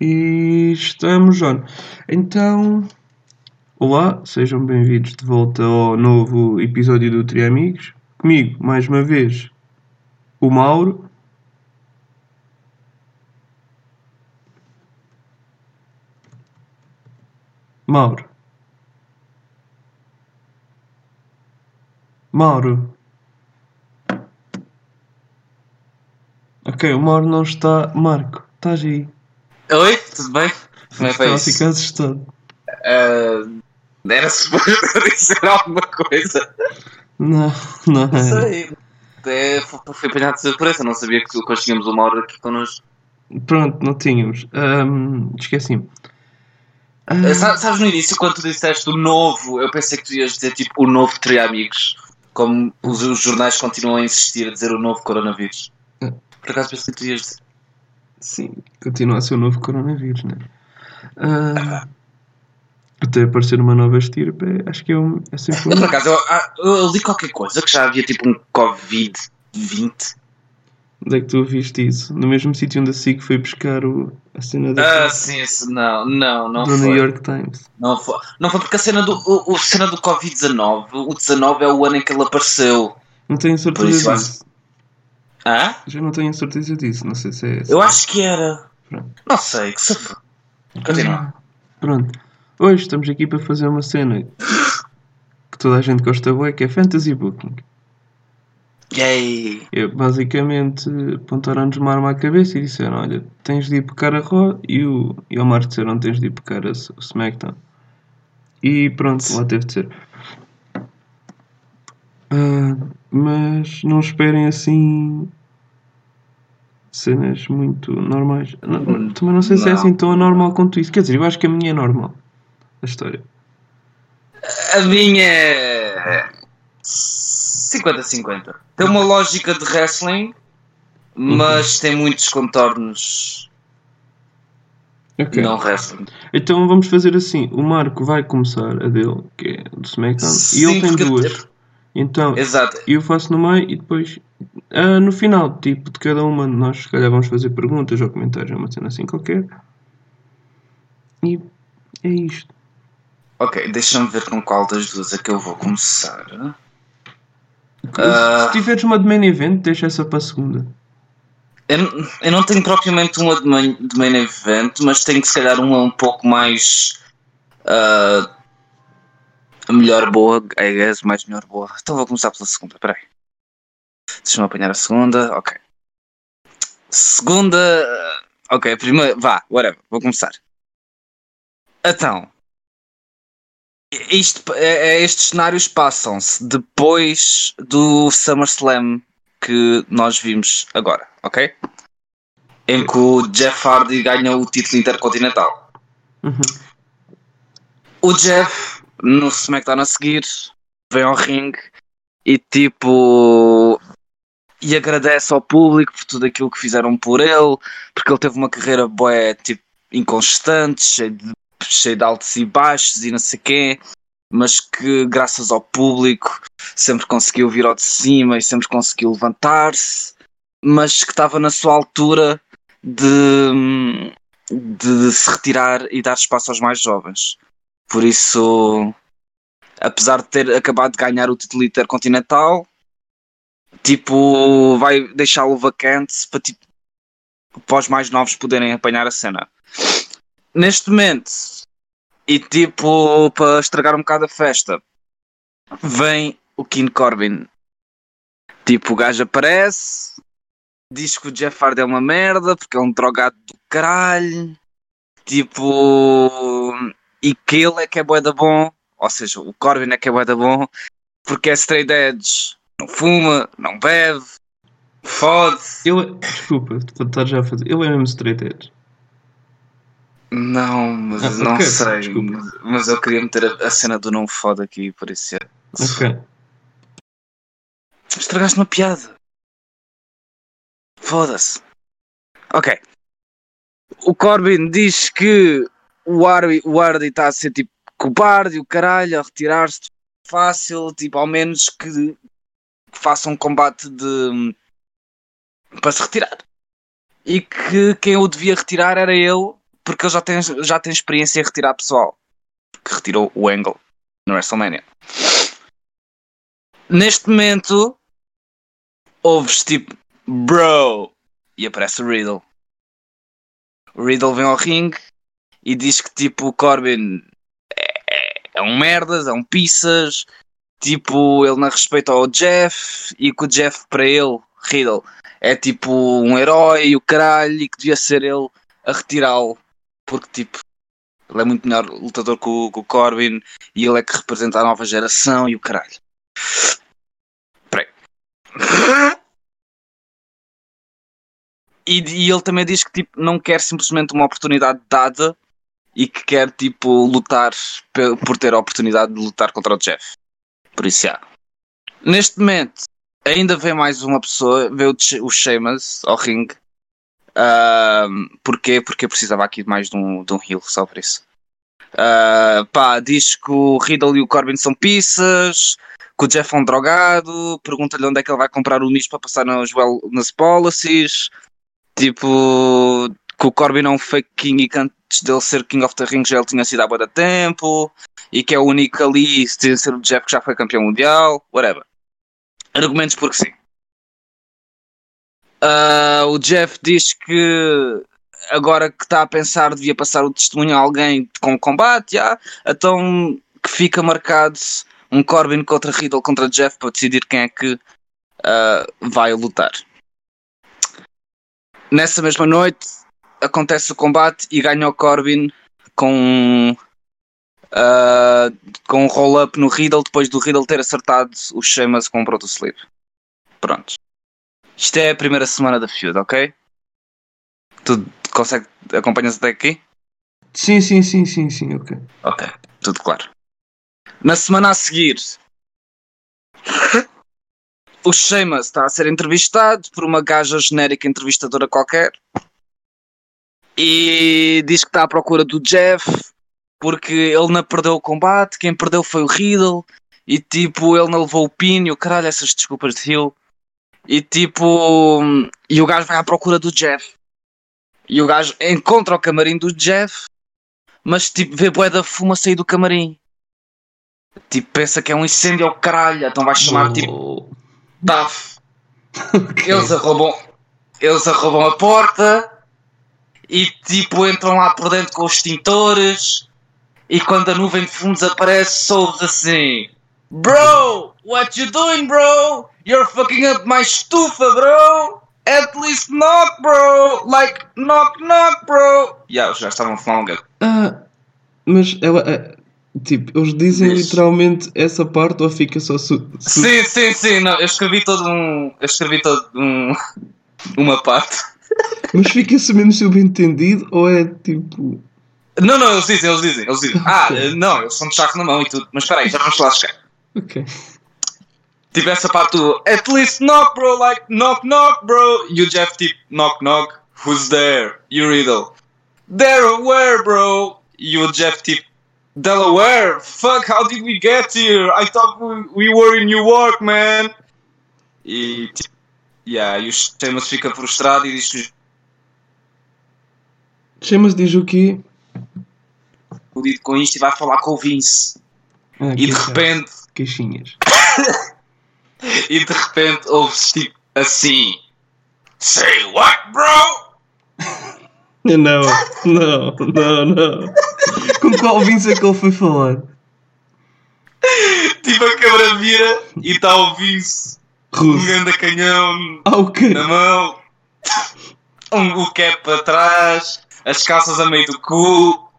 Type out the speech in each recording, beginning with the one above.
E estamos on. Então, olá, sejam bem-vindos de volta ao novo episódio do Tri Amigos. Comigo, mais uma vez, o Mauro. Mauro. Mauro. Ok, o Mauro não está. Marco, estás aí? Oi, tudo bem? Como é que foi Estava ficar assustado. Ah, era suposto dizer alguma coisa. Não, não Não sei. É, foi, foi apanhado de surpresa, não sabia que hoje tínhamos uma hora aqui connosco. Pronto, não tínhamos. Ahm, Esqueci-me. Sa- sabes no início, quando tu disseste o novo, eu pensei que tu ias dizer tipo o novo Tri Amigos. Como os, os jornais continuam a insistir a dizer o novo coronavírus. Por acaso pensei que tu ias dizer. Sim, continua a ser o novo coronavírus, né? Ah, até aparecer uma nova estirpe, acho que é, um, é sempre Eu, por um. acaso, eu, ah, eu li qualquer coisa que já havia tipo um Covid-20. Onde é que tu viste isso? No mesmo sítio onde a SIC foi buscar o, a cena da, Ah, sim, isso não, não, não do foi. New York Times. Não foi, não foi porque a cena do, o, o cena do Covid-19, o 19 é o ano em que ele apareceu. Não tenho certeza disso. Hã? Já não tenho certeza disso. Não sei se é esse. Eu acho que era. Pronto. Não sei, que se for. Continua. Ah, Pronto. Hoje estamos aqui para fazer uma cena que toda a gente gosta bué, que é Fantasy Booking. Yay! É, basicamente apontaram-nos uma arma à cabeça e disseram: Olha, tens de ir pecar a Raw e o, e o Omar disseram: Tens de ir pecar a SmackDown. E pronto, lá teve de ser. Ah, mas não esperem assim cenas muito normais. Não- não- também não sei se é Não. assim tão anormal quanto isso. Quer dizer, eu acho que a minha é normal. A história. A minha é. 50-50. Tem uma lógica de wrestling, mas tem muitos contornos Ok. não wrestling. Então vamos fazer assim: o Marco vai começar a dele, que é do SmackDown, e ele Sim, tem duas. Então Exato. eu faço no meio e depois ah, no final, tipo, de cada uma, nós se calhar vamos fazer perguntas ou comentários, uma cena assim qualquer. E é isto. Ok, deixa-me ver com qual das duas é que eu vou começar. Se- Ah. Se tiveres uma de main event, deixa essa para a segunda. Eu, não- eu não tenho propriamente uma de main, de main event, mas tenho se calhar uma um pouco mais. Ah, melhor boa, I guess, mais melhor boa. Então vou começar pela segunda, peraí. Deixa-me apanhar a segunda, ok. Segunda. Ok, primeira. Vá, whatever, vou começar. Então. Isto, é- é- estes cenários passam-se depois do SummerSlam que nós vimos agora, ok? Em que o Jeff Hardy ganha o título intercontinental. Uhum. O Jeff, no SmackDown a seguir, vem ao ringue e tipo. E agradece ao público por tudo aquilo que fizeram por ele, porque ele teve uma carreira boé, tipo, inconstante, cheia de, cheia de altos e baixos e não sei quê, mas que graças ao público sempre conseguiu vir ao de cima e sempre conseguiu levantar-se, mas que estava na sua altura de, de se retirar e dar espaço aos mais jovens. Por isso, apesar de ter acabado de ganhar o título intercontinental, tipo, vai deixá-lo vacante para, tipo, para os mais novos poderem apanhar a cena. Neste momento, e tipo, para estragar um bocado a festa, vem o King Corbin. Tipo, o gajo aparece, diz que o Jeff Hardy é uma merda porque é um drogado do caralho. Tipo, e que ele é que é bué da bom, ou seja, o Corbin é que é bué da bom, porque é straight edge, não fuma, não bebe, fode. Ele, desculpa, estar já a fazer. Ele é mesmo straight edge. Não, mas Ah, não ok, sei, desculpa. mas, mas eu queria meter a, a cena do não fode aqui, por isso é. Ok. Estragaste uma piada. Foda-se. Ok. O Corbin diz que o Hardy, o está a ser tipo cobarde e o caralho, a retirar-se fácil, tipo, ao menos que, que faça um combate de para se retirar. E que quem o devia retirar era ele, porque ele já tem, já tem experiência em retirar pessoal. Que retirou o Angle no WrestleMania. Neste momento, ouves tipo, bro, e aparece o Riddle. O Riddle vem ao ringue e diz que tipo o Corbin é, é, um merdas, é um pizzas, tipo ele não respeita ao Jeff e que o Jeff para ele, Riddle, é tipo um herói o caralho e que devia ser ele a retirá-lo porque tipo ele é muito melhor lutador que o, que o Corbin e ele é que representa a nova geração e o caralho. Peraí. E, e ele também diz que tipo, não quer simplesmente uma oportunidade dada e que quer tipo lutar por ter a oportunidade de lutar contra o Jeff. Por isso, já. Neste momento, ainda vem mais uma pessoa, vê o, Sheamus ao ringue. Ahm, porquê? Porque eu precisava aqui de mais de um, de um heal, só por isso. Ah, pá, diz que o Riddle e o Corbin são pizzas, que o Jeff é um drogado, pergunta-lhe onde é que ele vai comprar o nicho para passar nas, well, nas policies. Tipo, que o Corbin é um fake king e que antes dele ser King of the Ring já ele tinha sido há bué de tempo e que é o único ali sem ser o Jeff que já foi campeão mundial, whatever. Argumentos porque sim. Ah, o Jeff diz que agora que está a pensar devia passar o testemunho a alguém com combate, já, então que fica marcado um Corbin contra Riddle contra Jeff para decidir quem é que ah, vai lutar. Nessa mesma noite acontece o combate e ganha o Corbin com ah, com um roll-up no Riddle depois do Riddle ter acertado o Sheamus com um Proto Sleep. Prontos. Isto é a primeira semana da feud, ok? Tu consegue, acompanhas até aqui? Sim, sim, sim, sim, sim, ok. Ok, tudo claro. Na semana a seguir, o Sheamus está a ser entrevistado por uma gaja genérica entrevistadora qualquer e diz que está à procura do Jeff porque ele não perdeu o combate, quem perdeu foi o Riddle e tipo, ele não levou o pin e o caralho, essas desculpas de Hill. E tipo, e o gajo vai à procura do Jeff. E o gajo encontra o camarim do Jeff mas tipo, vê bué da fuma sair do camarim. Tipo, pensa que é um incêndio ao caralho, então vai chamar tipo TAF. Eles arrombam, eles arrombam a porta e tipo entram lá por dentro com os extintores e quando a nuvem de fumo desaparece, souves assim: Bro, what you doing, bro? You're fucking up my estufa, bro! At least knock, bro! Like, knock, knock, bro! Yeah, gajos estavam a fumar um gato. Ah, mas ela. ah, tipo, eles dizem Diz. literalmente essa parte ou fica só. Su, su- Sim, sim, sim, não, eu escrevi todo um. Eu escrevi todo um. Uma parte. Mas fica-se mesmo subentendido ou é tipo. Não, não, eles dizem, eles dizem, eles dizem. Ah, eh, não, eles são de charro na mão e tudo. Mas espera aí, já vamos lá chegar. Ok. Tipo essa parte do At least knock, bro, like knock, knock, bro. E o Jeff tipo knock, knock. Who's there? You Riddle. Delaware, bro. E o Jeff tipo Delaware? Fuck, how did we get here? I thought we, we were in New York, man. E tipo, yeah, e o Sheamus fica frustrado e diz que Chamas diz o quê? fodido com isto e vai falar com o Vince. Ah, E de repente, Queixinhas. e de repente ouve-se tipo assim: Say what, bro? Não, não, não, não. Com qual Vince é que ele foi falar? Tipo a câmera vira e está o Vince, um Russo. grande canhão o quê? na mão, um, o cap para trás, as calças a meio do cu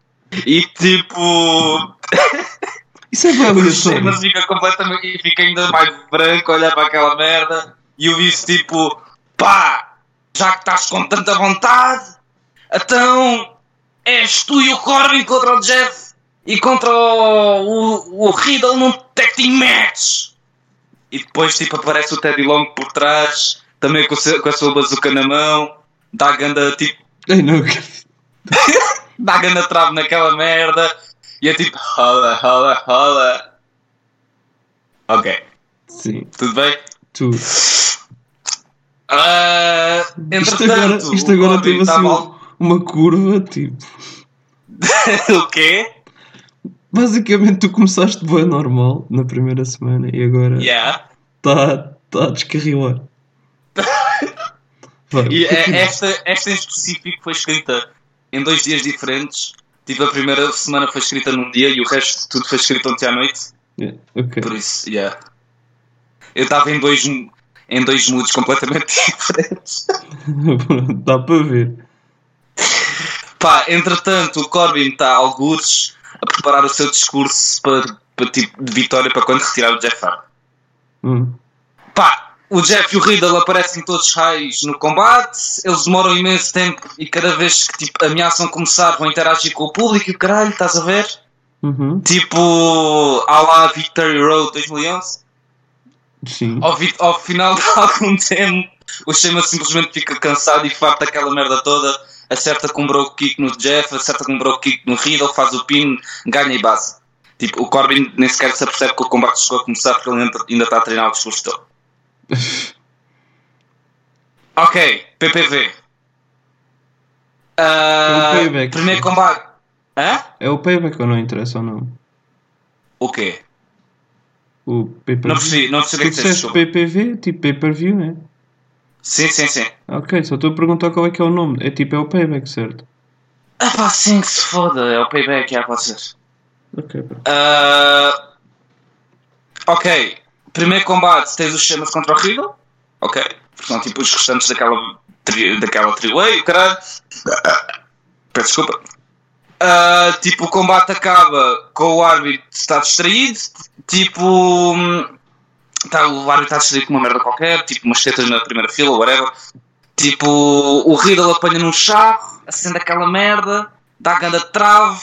e tipo. Isso é bem. Sheamus fica completamente e fica ainda mais branco olhar para aquela merda e o Vince tipo pá, já que estás com tanta vontade, então és tu e o Corbin contra o Jeff e contra o, o, o Riddle num tag team match. E depois tipo aparece o Teddy Long por trás, também com, seu- com a sua bazuca na mão, dá a ganda tipo Ai, não. dá ganda trave naquela merda e é tipo rola, rola, rola. Ok, Sim, tudo bem? tu. Ah, Isto entretanto, agora, isto agora teve assim uma, uma curva, tipo. o quê? Basicamente, tu começaste boa normal na primeira semana e agora Yeah. está tá a descarrilar. Vai, E é- continua. esta, esta em específico foi escrita em dois dias diferentes. Tipo, a primeira semana foi escrita num dia e o resto de tudo foi escrito ontem à noite. Yeah, ok. Por isso, yeah. Eu estava em dois, em dois moods completamente diferentes. Dá para ver. Pá, entretanto, o Corbyn está algures a preparar o seu discurso para, para tipo de vitória para quando retirar o Jeff Hardy. Hum. Pá, o Jeff e o Riddle aparecem todos raios no combate, eles demoram imenso tempo e cada vez que tipo, ameaçam começar vão interagir com o público e o caralho, estás a ver? Uhum. Tipo, à lá Victory Road 2011. Sim. Ao, ao final de algum tempo, o Shema simplesmente fica cansado e farta daquela merda toda, acerta com um broke kick no Jeff, acerta com um broke kick no Riddle, faz o pin, ganha e base. Tipo, o Corbin nem sequer se apercebe que o combate chegou a começar porque ele ainda- está a treinar o discurso todo. Ok, PPV. Ah, É um payback. primeiro combate. Hã? É o payback ou não interessa ou não? O quê? O pay-per-view. Não percebi, não percebi o que disseste. PPV, tipo pay-per-view, né? Sim, sim, sim. Ok, só estou a perguntar qual é que é o nome. É tipo, é o payback, certo? Ah pá, sim, que se foda, é o payback, já pode ser. Ok. Ah, ok, primeiro combate tens os Sheamus contra o Riddle. Ok, são tipo os restantes daquela, tri, daquela triway, caralho. Peço desculpa. Ah, tipo, o combate acaba com o árbitro está distraído. Tipo, hum, tá, o árbitro está distraído com uma merda qualquer, tipo umas tetas na primeira fila, whatever. Tipo, o Riddle apanha num charro, acende aquela merda, dá a ganda trave.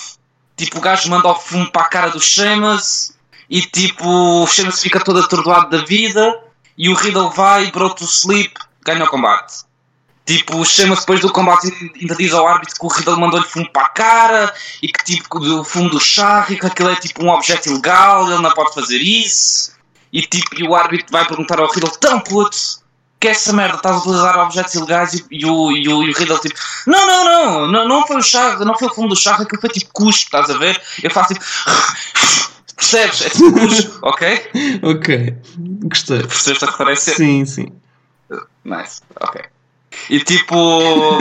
Tipo, o gajo manda o fumo para a cara do Sheamus e tipo, o Sheamus fica todo atordoado da vida e o Riddle vai, bro to sleep, ganha o combate. Tipo, o Sheamus depois do combate ainda diz ao árbitro que o Riddle mandou-lhe fumo para a cara e que tipo, o fumo do charro e que aquilo é tipo um objeto ilegal, ele não pode fazer isso. E tipo, e o árbitro vai perguntar ao Riddle, tão puto, que é essa merda, estás a utilizar objetos ilegais e, e o, e, o, e o Riddle tipo, não, não, não, não, não foi o charro, não foi o fumo do charro, aquilo foi tipo cuspo, estás a ver? Eu faço tipo, percebes? É tipo cuspo, ok? Ok. Gostei. Percebes a referência? Sim, sim. Nice, ok. E tipo,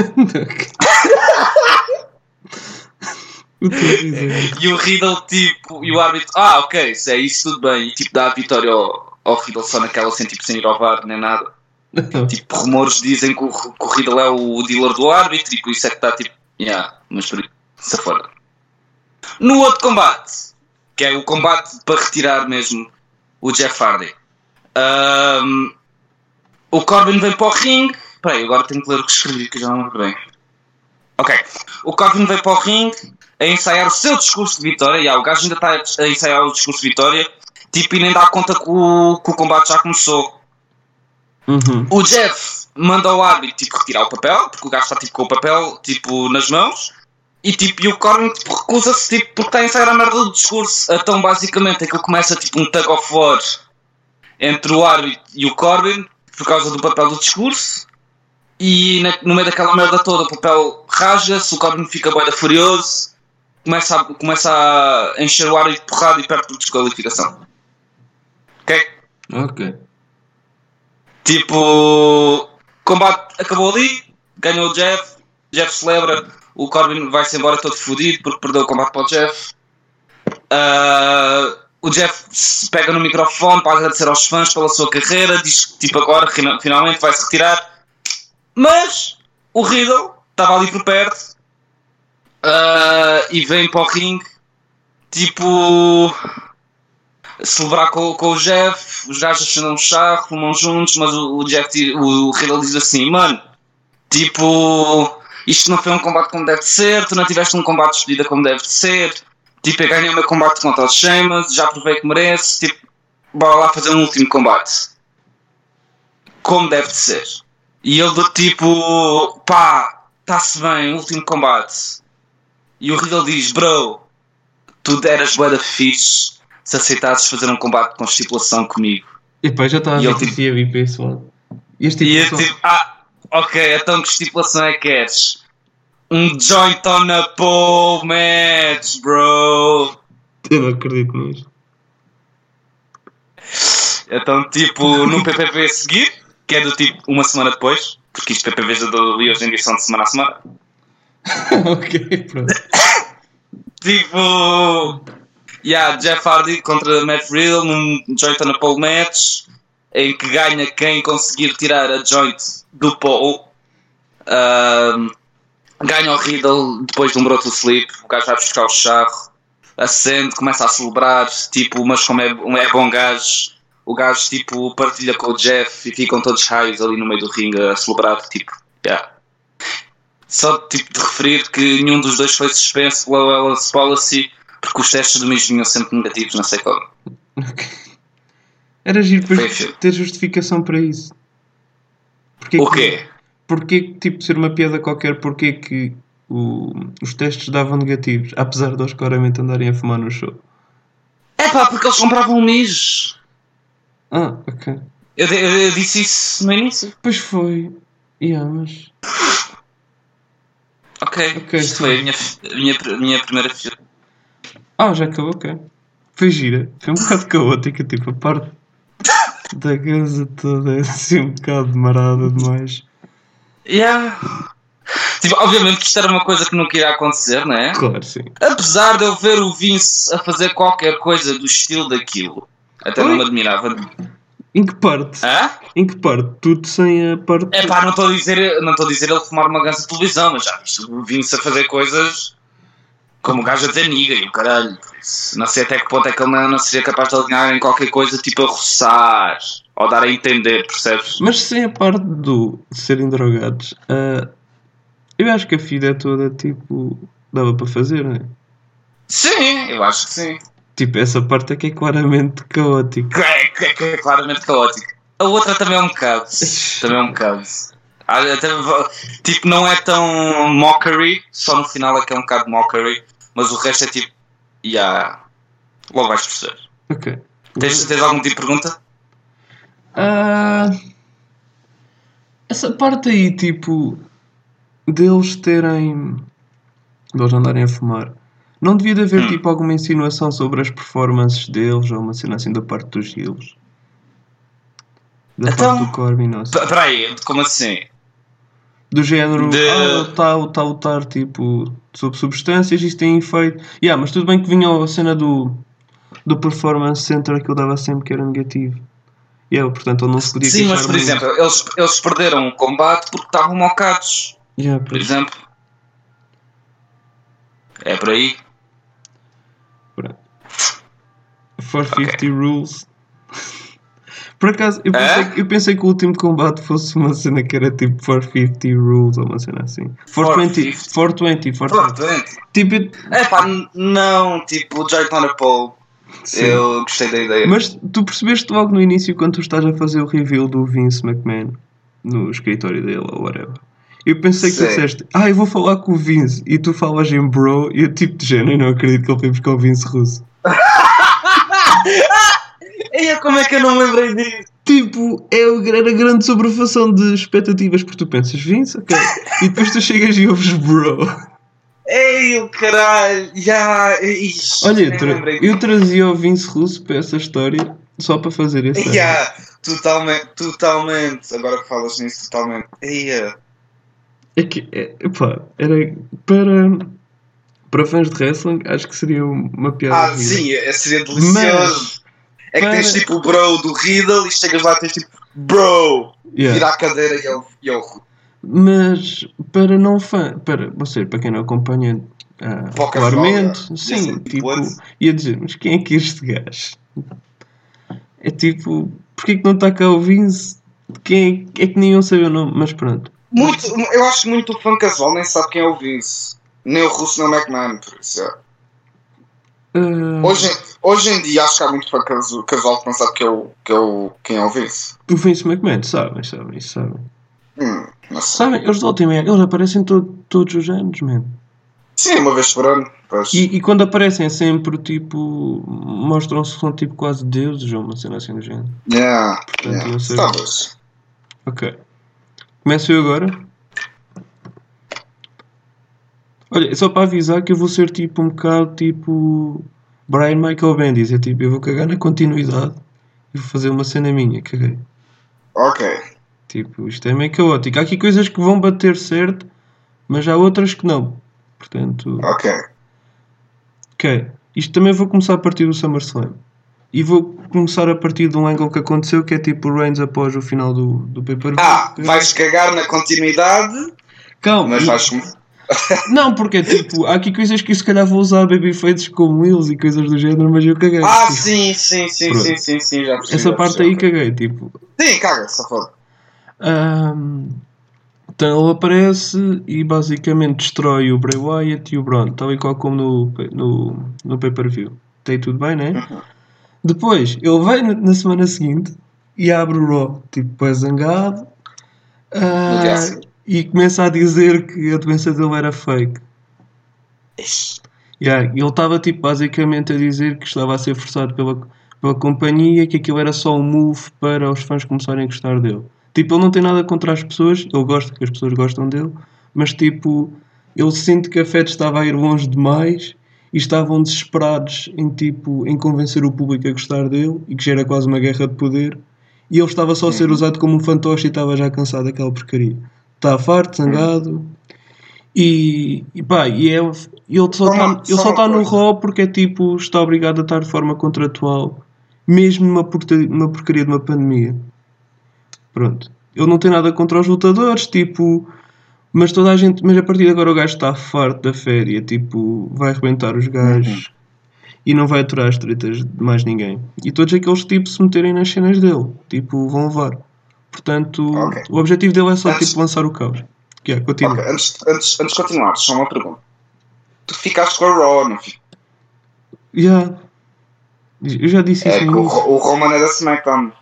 e o Riddle tipo, e o árbitro, ah, ok, se é isso, tudo bem, e tipo, dá a vitória ao, ao Riddle só naquela, sem, tipo, sem ir ao VAR, nem nada. Tipo, rumores dizem que o, que o Riddle é o dealer do árbitro e por isso é que está tipo. Yeah, mas por isso fora. No outro combate, que é o combate para retirar mesmo o Jeff Hardy, ahm, o Corbin vem para o ringue. Peraí, agora tenho que ler o que escrevi, que já não lembro bem. Ok, o Corbin vem para o ringue a ensaiar o seu discurso de vitória. Yeah, o gajo ainda está a ensaiar o discurso de vitória, tipo, e nem dá conta que o, que o combate já começou. Uhum. O Jeff manda ao árbitro tipo, retirar o papel, porque o gajo está tipo, com o papel tipo, nas mãos. E, tipo, e o Corbin tipo, recusa-se tipo, porque está a ensaiar a merda do discurso. Então, basicamente, aquilo começa tipo um tug of war entre o árbitro e o Corbin por causa do papel do discurso. E na- no meio daquela merda toda, o papel rasga-se, o Corbin fica boeda furioso, começa a, começa a encher o árbitro de porrada e perde por desqualificação. Ok? Ok. Tipo, combate acabou ali, ganhou o Jeff, Jeff celebra, o Corbin vai-se embora todo fodido porque perdeu o combate para o Jeff. Ah, o Jeff se pega no microfone para agradecer aos fãs pela sua carreira, diz que tipo, agora fina- finalmente vai se retirar. Mas o Riddle estava ali por perto ah, e vem para o ringue, tipo, celebrar com, com o Jeff, os gajos acendem um charro, fumam juntos, mas o, o Jeff, di- o Riddle diz assim, mano, tipo, isto não foi um combate como deve ser, tu não tiveste um combate de despedida como deve ser, tipo, eu ganhei o meu combate contra o Sheamus, já provei que merece, tipo, bora lá fazer um último combate. Como deve de ser. E ele do tipo, pá, está-se bem, último combate. E o Riddle diz, bro, tu eras bué da fixe se aceitasses fazer um combate com estipulação comigo. E pá, já estava a ver que tipo- ia vir para esse lado. E eu tipo, tipo, ah, ok, então que estipulação é que queres? Um joint on a pole match, bro. Eu não acredito nisto. Então, tipo, num PPV a seguir, que é do tipo uma semana depois, porque isto PPVs da WWE hoje em dia são de semana a semana. ok, pronto. Tipo, yeah, Jeff Hardy contra Matt Riddle num joint on a pole match, em que ganha quem conseguir tirar a joint do pole. Ahm, ganha o Riddle depois de um broto sleep, o gajo vai buscar o charro, acende, começa a celebrar, tipo, mas como é, é bom gajo, o gajo tipo partilha com o Jeff e ficam todos raios ali no meio do ringue a celebrar, tipo, yeah. Só tipo de referir que nenhum dos dois foi suspenso pela Wellness Policy porque os testes do mês vinham sempre negativos, não sei como. Ok. Era giro fixe. ter justificação para isso. Porquê O que- quê? Porquê que, tipo, ser uma piada qualquer, porquê que o- os testes davam negativos, apesar de eles claramente andarem a fumar no show? É pá, porque eles compravam mis. Ah, ok. Eu, eu- eu disse isso no início. Pois foi. Yeah, mas. Ok, Ok, isto foi a minha, minha, minha primeira filha. Ah, já acabou, ok. Foi gira. Foi um bocado caótica, tipo, a parte da casa toda é assim um bocado marada demais. Yeah. Tipo, obviamente que isto era uma coisa que nunca iria acontecer, não é? Claro, sim. Apesar de eu ver o Vince a fazer qualquer coisa do estilo daquilo, até não Oi? me admirava. Em que parte? Hã? Em que parte? Tudo sem a parte. É pá, não estou a dizer, não estou a dizer ele fumar uma ganza de televisão, mas já Vince a fazer coisas como o gajo a dizer niga e o caralho. Não sei até que ponto é que ele não, não seria capaz de alinhar em qualquer coisa tipo a roçar ou dar a entender, percebes? Mas sem a parte do de serem drogados, ah, eu acho que a vida toda, tipo, dava para fazer, não é? Sim, eu acho que sim. Tipo, essa parte que é claramente caótica. É, é- é claramente caótico. A outra também é um bocado. Também é um bocado. Ah, até tipo, não é tão mockery, só no final é que é um bocado mockery, mas o resto é tipo. Yeah. Logo vais perceber. Ok. Tens, tens algum tipo de pergunta? Ah, essa parte aí, tipo, deles terem. deles andarem a fumar. Não devia de haver, Hum. tipo, alguma insinuação sobre as performances deles ou uma cena assim da parte dos heels? Da Então- parte do Corbin, não sei. P- Peraí, como assim? Do género, De- ah, tá a lutar, tipo, sob substâncias, isto tem efeito. Yeah, mas tudo bem que vinha a cena do, do Performance Center que eu dava sempre que era negativo. Yeah, portanto, ele não se podia Sim, mas por muito. exemplo, eles, eles perderam o combate porque estavam mocados, Yeah, por pois. exemplo. É por aí. 450 Rules. Por acaso, eu pensei, É? eu pensei que o último combate fosse uma cena que era tipo 450 Rules ou uma cena assim. 420, 420, 420. Tipo, É pá, não, tipo, o Joy Paul. sim. Eu gostei da ideia. Mas tu percebeste logo no início quando tu estás a fazer o reveal do Vince McMahon no escritório dele ou whatever. Eu pensei que tu Sei. disseste, ah, eu vou falar com o Vince e tu falas em bro e eu tipo de género, eu não acredito que ele foi buscar o Vince russo. Eia, como é que eu não me lembrei disso? Tipo, é era grande sobrefação de expectativas porque tu pensas Vince, ok. E depois tu chegas e ouves bro. Ei, o caralho, já, ixi, Olha, eu, tra- eu trazia o Vince russo para essa história só para fazer esse. Yeah, totalmente, totalmente. Agora que falas nisso, totalmente. É que, é, epá, era para, para fãs de wrestling, acho que seria uma piada. Ah, sim, é- seria delicioso. É que tens para- tipo o bro do Riddle e chegas lá e tens tipo bro. Yeah. Vira a cadeira e é o. E é o Mas para não fã, para, seja, para quem não acompanha ah, folga. sim, tipo, what? ia dizer, mas quem é que é este gajo? É tipo, porquê que não está cá o Vince? Quem é, é que nenhum sabe o nome, mas pronto. Muito, eu acho muito o fã casual nem sabe quem é o Vince. Nem o Russo nem o McMahon, por isso. é. Ah, Hoje, hoje em dia acho que há muito fã casu- casual que não sabe que é que é o, quem é o Vince. o Vince McMahon, sabem, sabem, isso sabem. Hum. Sabem, eles da última eles aparecem todo, todos os anos, mesmo. Sim, uma vez por ano. Pois. E, e quando aparecem é sempre tipo. mostram-se que são tipo quase deuses ou uma cena assim do género. Yeah, Portanto, yeah. eu sei. Talvez. Ok. Começo eu agora. Olha, só para avisar que eu vou ser tipo um bocado tipo Brian Michael Bendis. É tipo, eu vou cagar na continuidade e vou fazer uma cena minha, caguei. Ok. Tipo, isto é meio caótico. Há aqui coisas que vão bater certo, mas há outras que não. Portanto, Ok. ok. Isto também vou começar a partir do SummerSlam. E vou começar a partir de um angle que aconteceu, que é tipo o Reigns após o final do, do pay-per-view. Ah, vais cagar na continuidade, Calma, mas e- vais. Não, porque tipo, há aqui coisas que eu se calhar vou usar babyfaces como eles e coisas do género, mas eu caguei. Ah, Tipo, sim, sim, sim, Pronto. sim, sim, sim, já percebi. Essa já parte aí caguei, tipo. Sim, caga, só foda. Ahm, então ele aparece e basicamente destrói o Bray Wyatt e o Braun, tal e qual como no, no, no pay-per-view. Tem tudo bem, né? Uhum. Depois, ele vem na, na semana seguinte e abre o Raw, tipo, é zangado. ah, E começa a dizer que a doença dele era fake. Yeah, ele estava tipo basicamente a dizer que estava a ser forçado pela, pela companhia, que aquilo era só um move para os fãs começarem a gostar dele. Tipo, ele não tem nada contra as pessoas, ele gosta que as pessoas gostam dele, mas tipo, ele sente que a Fed estava a ir longe demais e estavam desesperados em tipo em convencer o público a gostar dele e que já era quase uma guerra de poder e ele estava só a ser usado como um fantoche e estava já cansado daquela porcaria. Está farto, zangado. E, e pá, e é, ele só está só só uma tá no. Raw porque é tipo, está obrigado a estar de forma contratual, mesmo numa porcaria, numa porcaria de uma pandemia. Pronto. Ele não tem nada contra os lutadores, tipo, mas toda a gente, mas a partir de agora o gajo está farto da féria, tipo, vai arrebentar os gajos e não vai aturar as tretas de mais ninguém. E todos aqueles tipos se meterem nas cenas dele, tipo, vão levar. Portanto, Ok. o objetivo dele é só Antes- tipo lançar o caos. Que é, continua. Ok, antes, antes, antes de continuar, só uma pergunta. Tu ficaste com a Raw, não? Yeah. Eu já disse isso É que no o, o Roman é da SmackDown.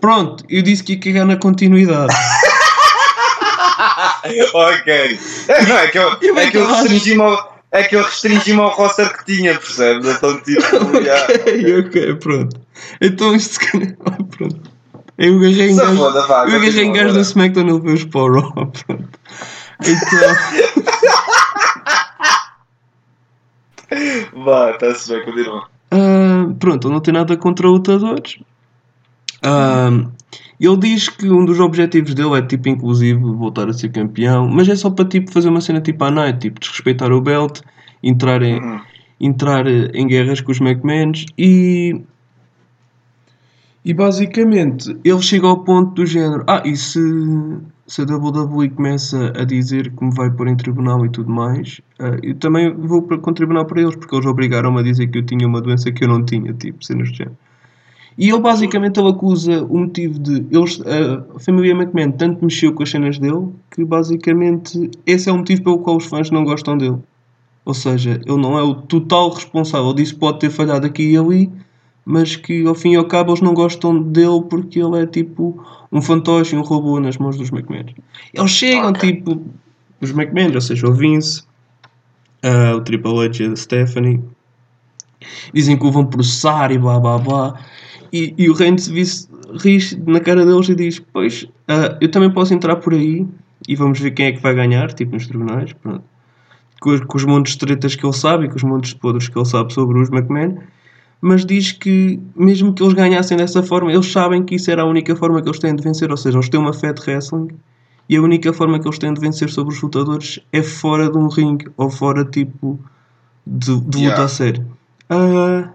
Pronto, eu disse que ia cagar na continuidade. ok. É, não, é que eu, Eu é que eu restringi-me ao, é que eu restringi-me ao roster que tinha, percebes? Então, tipo, já. ok, ok, pronto. Então isto se calhar. Pronto. Em Se gajo. agarrei em continua, gajo vá. da SmackDown e ele veio para o Raw. Pronto. Então. Vá, está-se bem, continua. Ah, pronto, ele não tem nada contra lutadores. Ah, ele diz que um dos objetivos dele é tipo inclusive voltar a ser campeão, mas é só para tipo fazer uma cena tipo à night, tipo desrespeitar o belt, entrar em, Uhum. entrar em guerras com os McMahons e e basicamente ele chega ao ponto do género ah e se, se a WWE começa a dizer que me vai pôr em tribunal e tudo mais ah, eu também vou para, com tribunal para eles porque eles obrigaram-me a dizer que eu tinha uma doença que eu não tinha tipo cenas do género. E ele basicamente ele acusa o motivo de eles, a família McMahon tanto mexeu com as cenas dele que basicamente esse é o motivo pelo qual os fãs não gostam dele. Ou seja, ele não é o total responsável disso, pode ter falhado aqui e ali, mas que ao fim e ao cabo eles não gostam dele porque ele é tipo um fantoche, um robô nas mãos dos McMahon. Eles chegam, Ok. tipo, os McMahon, ou seja, o Vince, ah, o Triple H e a Stephanie, dizem que o vão processar e blá blá blá. E, e o Reigns ri na cara deles e diz: Pois, ah, eu também posso entrar por aí e vamos ver quem é que vai ganhar, tipo nos tribunais, pronto com, os- com os montes de tretas que ele sabe e com os montes de podres que ele sabe sobre os McMahon, mas diz que mesmo que eles ganhassem dessa forma, eles sabem que isso era a única forma que eles têm de vencer, ou seja, eles têm uma fé de wrestling e a única forma que eles têm de vencer sobre os lutadores é fora de um ringue ou fora tipo de, de luta Yeah. a sério. Ah,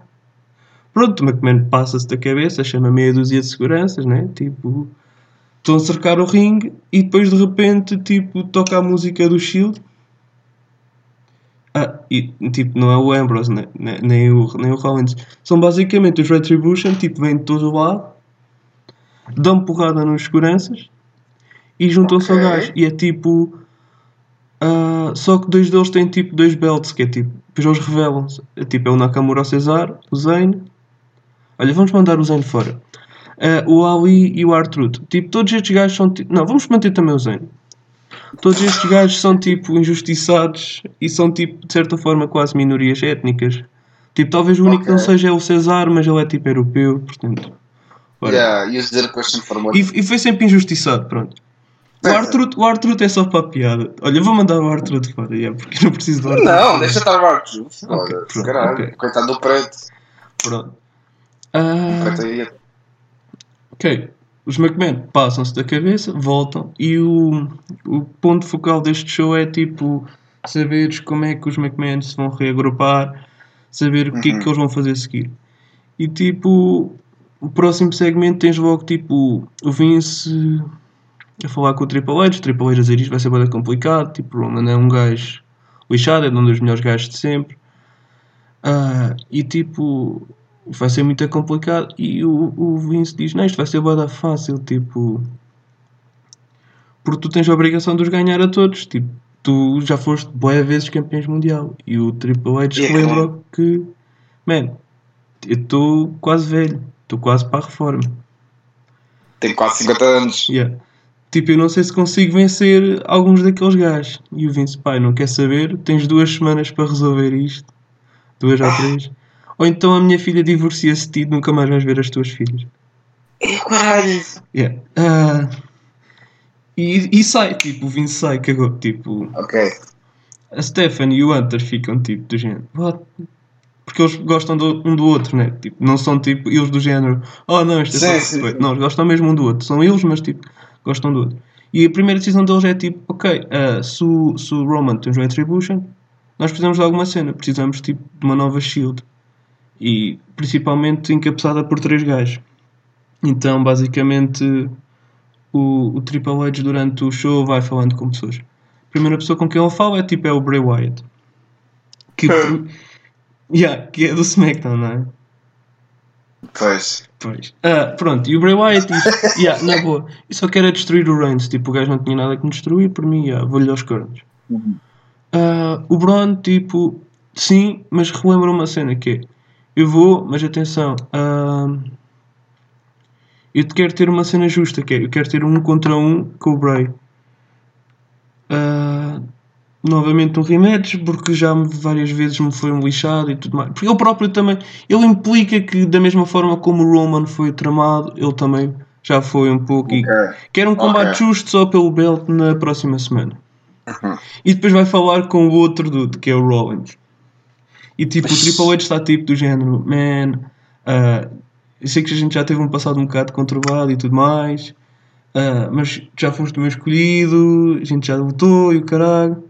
pronto, o McMahon passa-se da cabeça, chama meia dúzia de seguranças, né? Tipo, estão a cercar o ringue e depois de repente tipo, toca a música do Shield ah, e tipo, não é o Ambrose né, ne- nem, o, nem o Rollins. São basicamente os Retribution, tipo, vêm de todo o lado, dão porrada nos seguranças e juntam-se Ok. ao gajo. E é tipo. ah, só que dois deles têm tipo dois belts, que é tipo. Depois eles revelam-se. É, tipo, é o Nakamura ao Cesar, o Zayn. Olha, vamos mandar o Zayn fora. Ah, o Ali e o Artruth. Tipo, todos estes gajos são. Não, vamos manter também o Zayn. Todos estes gajos são tipo injustiçados e são tipo de certa forma quase minorias étnicas. Tipo, talvez o único que não seja é o Cesar, mas ele é tipo europeu, portanto. Yeah. E, e foi sempre injustiçado, pronto. O Arthur, o Arthur é só para a piada. Olha, vou mandar o Arthur de fora, yeah, porque não preciso do Arthur. Não, deixa estar o Arthur. Ok, Foda-se, pronto, caralho. ok. Coitado do preto. Pronto. Preto aí. ok. Os McMahon passam-se da cabeça, voltam e o, o ponto focal deste show é tipo saberes como é que os McMahon se vão reagrupar, saber o que é que eles vão fazer a seguir. E tipo, o próximo segmento tens logo tipo o Vince a falar com o Triple H, o Triple H a dizer isto vai ser bastante complicado, tipo, o Roman é um gajo lixado, é um dos melhores gajos de sempre. Ah, e tipo, vai ser muito complicado. E o, o Vince diz: Não, isto vai ser bada fácil. Tipo, porque tu tens a obrigação de os ganhar a todos. Tipo, tu já foste boas vezes campeões mundial. E o Triple H Yeah. que, man, eu estou quase velho, estou quase para a reforma. Tem quase 50 anos. Yeah. Tipo, eu não sei se consigo vencer alguns daqueles gajos. E o Vince, pai, não quer saber? Tens duas semanas para resolver isto. Duas ou três. Ou então a minha filha divorcia-se de ti e nunca mais vais ver as tuas filhas. É caralho. Yeah. Ah, e, e sai, tipo, o Vince sai, cagou. Tipo, Ok. a Stephanie e o Hunter ficam tipo do género. "What?" Porque eles gostam do- um do outro, né? Tipo, não são tipo eles do género. Oh não, isto é Sim, só sim, respeito." sim. Não, eles gostam mesmo um do outro. São eles, mas tipo, gostam do outro. E a primeira decisão deles é tipo, ok, ah, se, o, se o Roman tem um Retribution, nós precisamos de alguma cena. Precisamos tipo de uma nova Shield. E principalmente encabeçada por três gajos. Então, basicamente, o, o Triple H durante o show vai falando com pessoas. A primeira pessoa com quem ele fala é tipo é o Bray Wyatt. Que, yeah, que é do SmackDown, não é? Pois. Pois. Ah, pronto, e o Bray Wyatt diz: yeah, na boa, eu só quero é destruir o Reigns. Tipo, o gajo não tinha nada que me destruir, por mim, yeah, vou-lhe aos cornos. Ah, o Braun, tipo, sim, mas relembra uma cena que é: eu vou, mas atenção, ah, eu quero ter uma cena justa, que é: eu quero ter um contra um com o Bray. Ah, novamente um rematch, porque já várias vezes me foi um lixado e tudo mais. Porque ele próprio também, ele implica que da mesma forma como o Roman foi tramado, ele também já foi um pouco. E Ok. quer um combate Ok. justo só pelo belt na próxima semana. Uhum. E depois vai falar com o outro dude, que é o Rollins. E tipo, o Triple H está tipo do género, man, ah, eu sei que a gente já teve um passado um bocado conturbado e tudo mais, ah, mas já foste o meu escolhido, a gente já lutou e o caralho.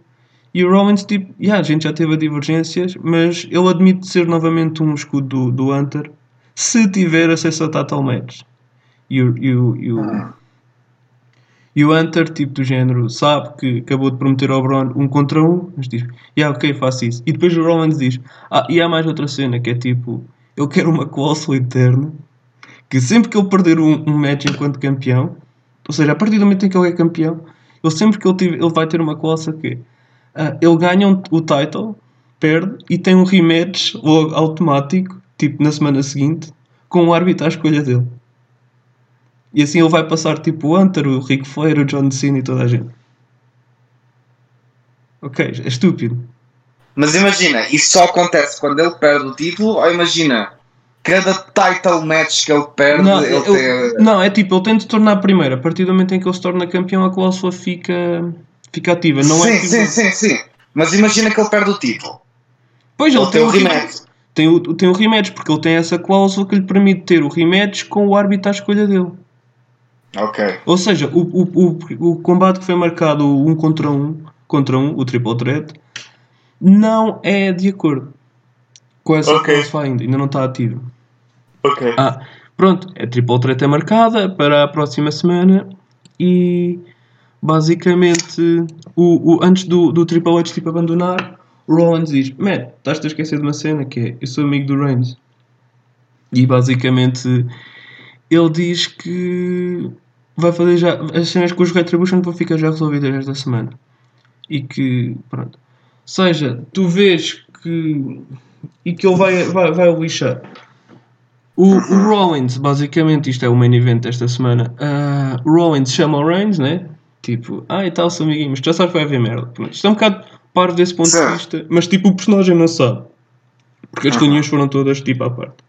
E o Rollins, tipo, yeah, a gente já teve divergências, mas ele admite ser novamente um escudo do, do Hunter se tiver acesso a title match. E o, e o, e o, e o Hunter, tipo do género, sabe que acabou de prometer ao Braun um contra um, mas diz, yeah, ok, faço isso. E depois o Rollins diz, ah, e há mais outra cena que é tipo, eu quero uma cláusula eterna que sempre que ele perder um, um match enquanto campeão, ou seja, a partir do momento em que ele é campeão, ele sempre que ele, tiver, ele vai ter uma cláusula que ah, ele ganha um- o title, perde e tem um rematch logo automático, tipo na semana seguinte, com o árbitro à escolha dele. E assim ele vai passar tipo o Hunter, o Ric Flair, o John Cena e toda a gente. Ok, é estúpido. Mas imagina, isso só acontece quando ele perde o título, ou imagina, cada title match que ele perde, Não, ele eu- tem. não, é tipo, ele tem de se tornar primeiro. A partir do momento em que ele se torna campeão, a cláusula fica, fica ativa. Não sim, é tipo... sim, sim, sim. Mas imagina que ele perde o título. Pois ele Ele tem tem o o rematch. rematch. Tem o, tem o rematch, porque ele tem essa cláusula que lhe permite ter o rematch com o árbitro à escolha dele. Ok. Ou seja, o, o, o, o combate que foi marcado um contra um, contra um, o triple threat, não é de acordo com essa Ok. cláusula ainda, ainda não está ativo. Ok. Ah, pronto, a triple threat é marcada para a próxima semana e basicamente o, o, antes do, do Triple H tipo abandonar, o Rollins diz, man, estás-te a esquecer de uma cena que é, eu sou amigo do Reigns. E basicamente ele diz que vai fazer já as cenas com os Retribution vão ficar já resolvidas esta semana. E que, pronto. Ou seja, tu vês que. E que ele vai, vai, vai o lixar. O, o Rollins, basicamente, isto é o main event desta semana. ah, o Rollins chama o Reigns, né? Tipo, ah e tal, sou amiguinho, mas tu já sabes que vai haver merda. Pronto, isto é um bocado parvo desse ponto de Sim. vista, mas tipo, o personagem não sabe. Porque as reuniões foram todas tipo à parte.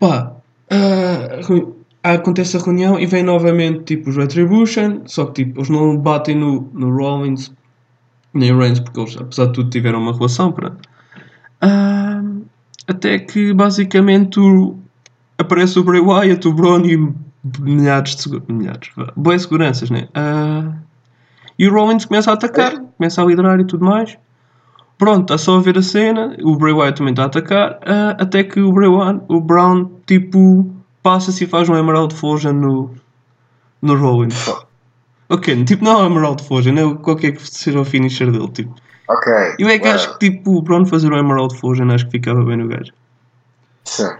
Pá, ah, acontece a reunião e vem novamente tipo os Retribution, só que tipo, eles não batem no, no Rollins nem o Reigns, porque eles apesar de tudo tiveram uma relação, pronto. Ah, até que basicamente o- aparece o Bray Wyatt, o Braun e milhares de segu- milhares, boas seguranças, né? Ah, e o Rollins começa a atacar, começa a liderar e tudo mais. Pronto, está só a ver a cena, o Bray Wyatt também está a atacar, ah, até que o, Bray Wyatt, o Brown tipo passa-se e faz um Emerald Fusion no, no Rollins. Ok, tipo não é um Emerald Fusion, é qualquer que seja o finisher dele, tipo. Ok. Eu é que well, acho que tipo o Brown fazer o Emerald Fusion acho que ficava bem no gajo. Sim.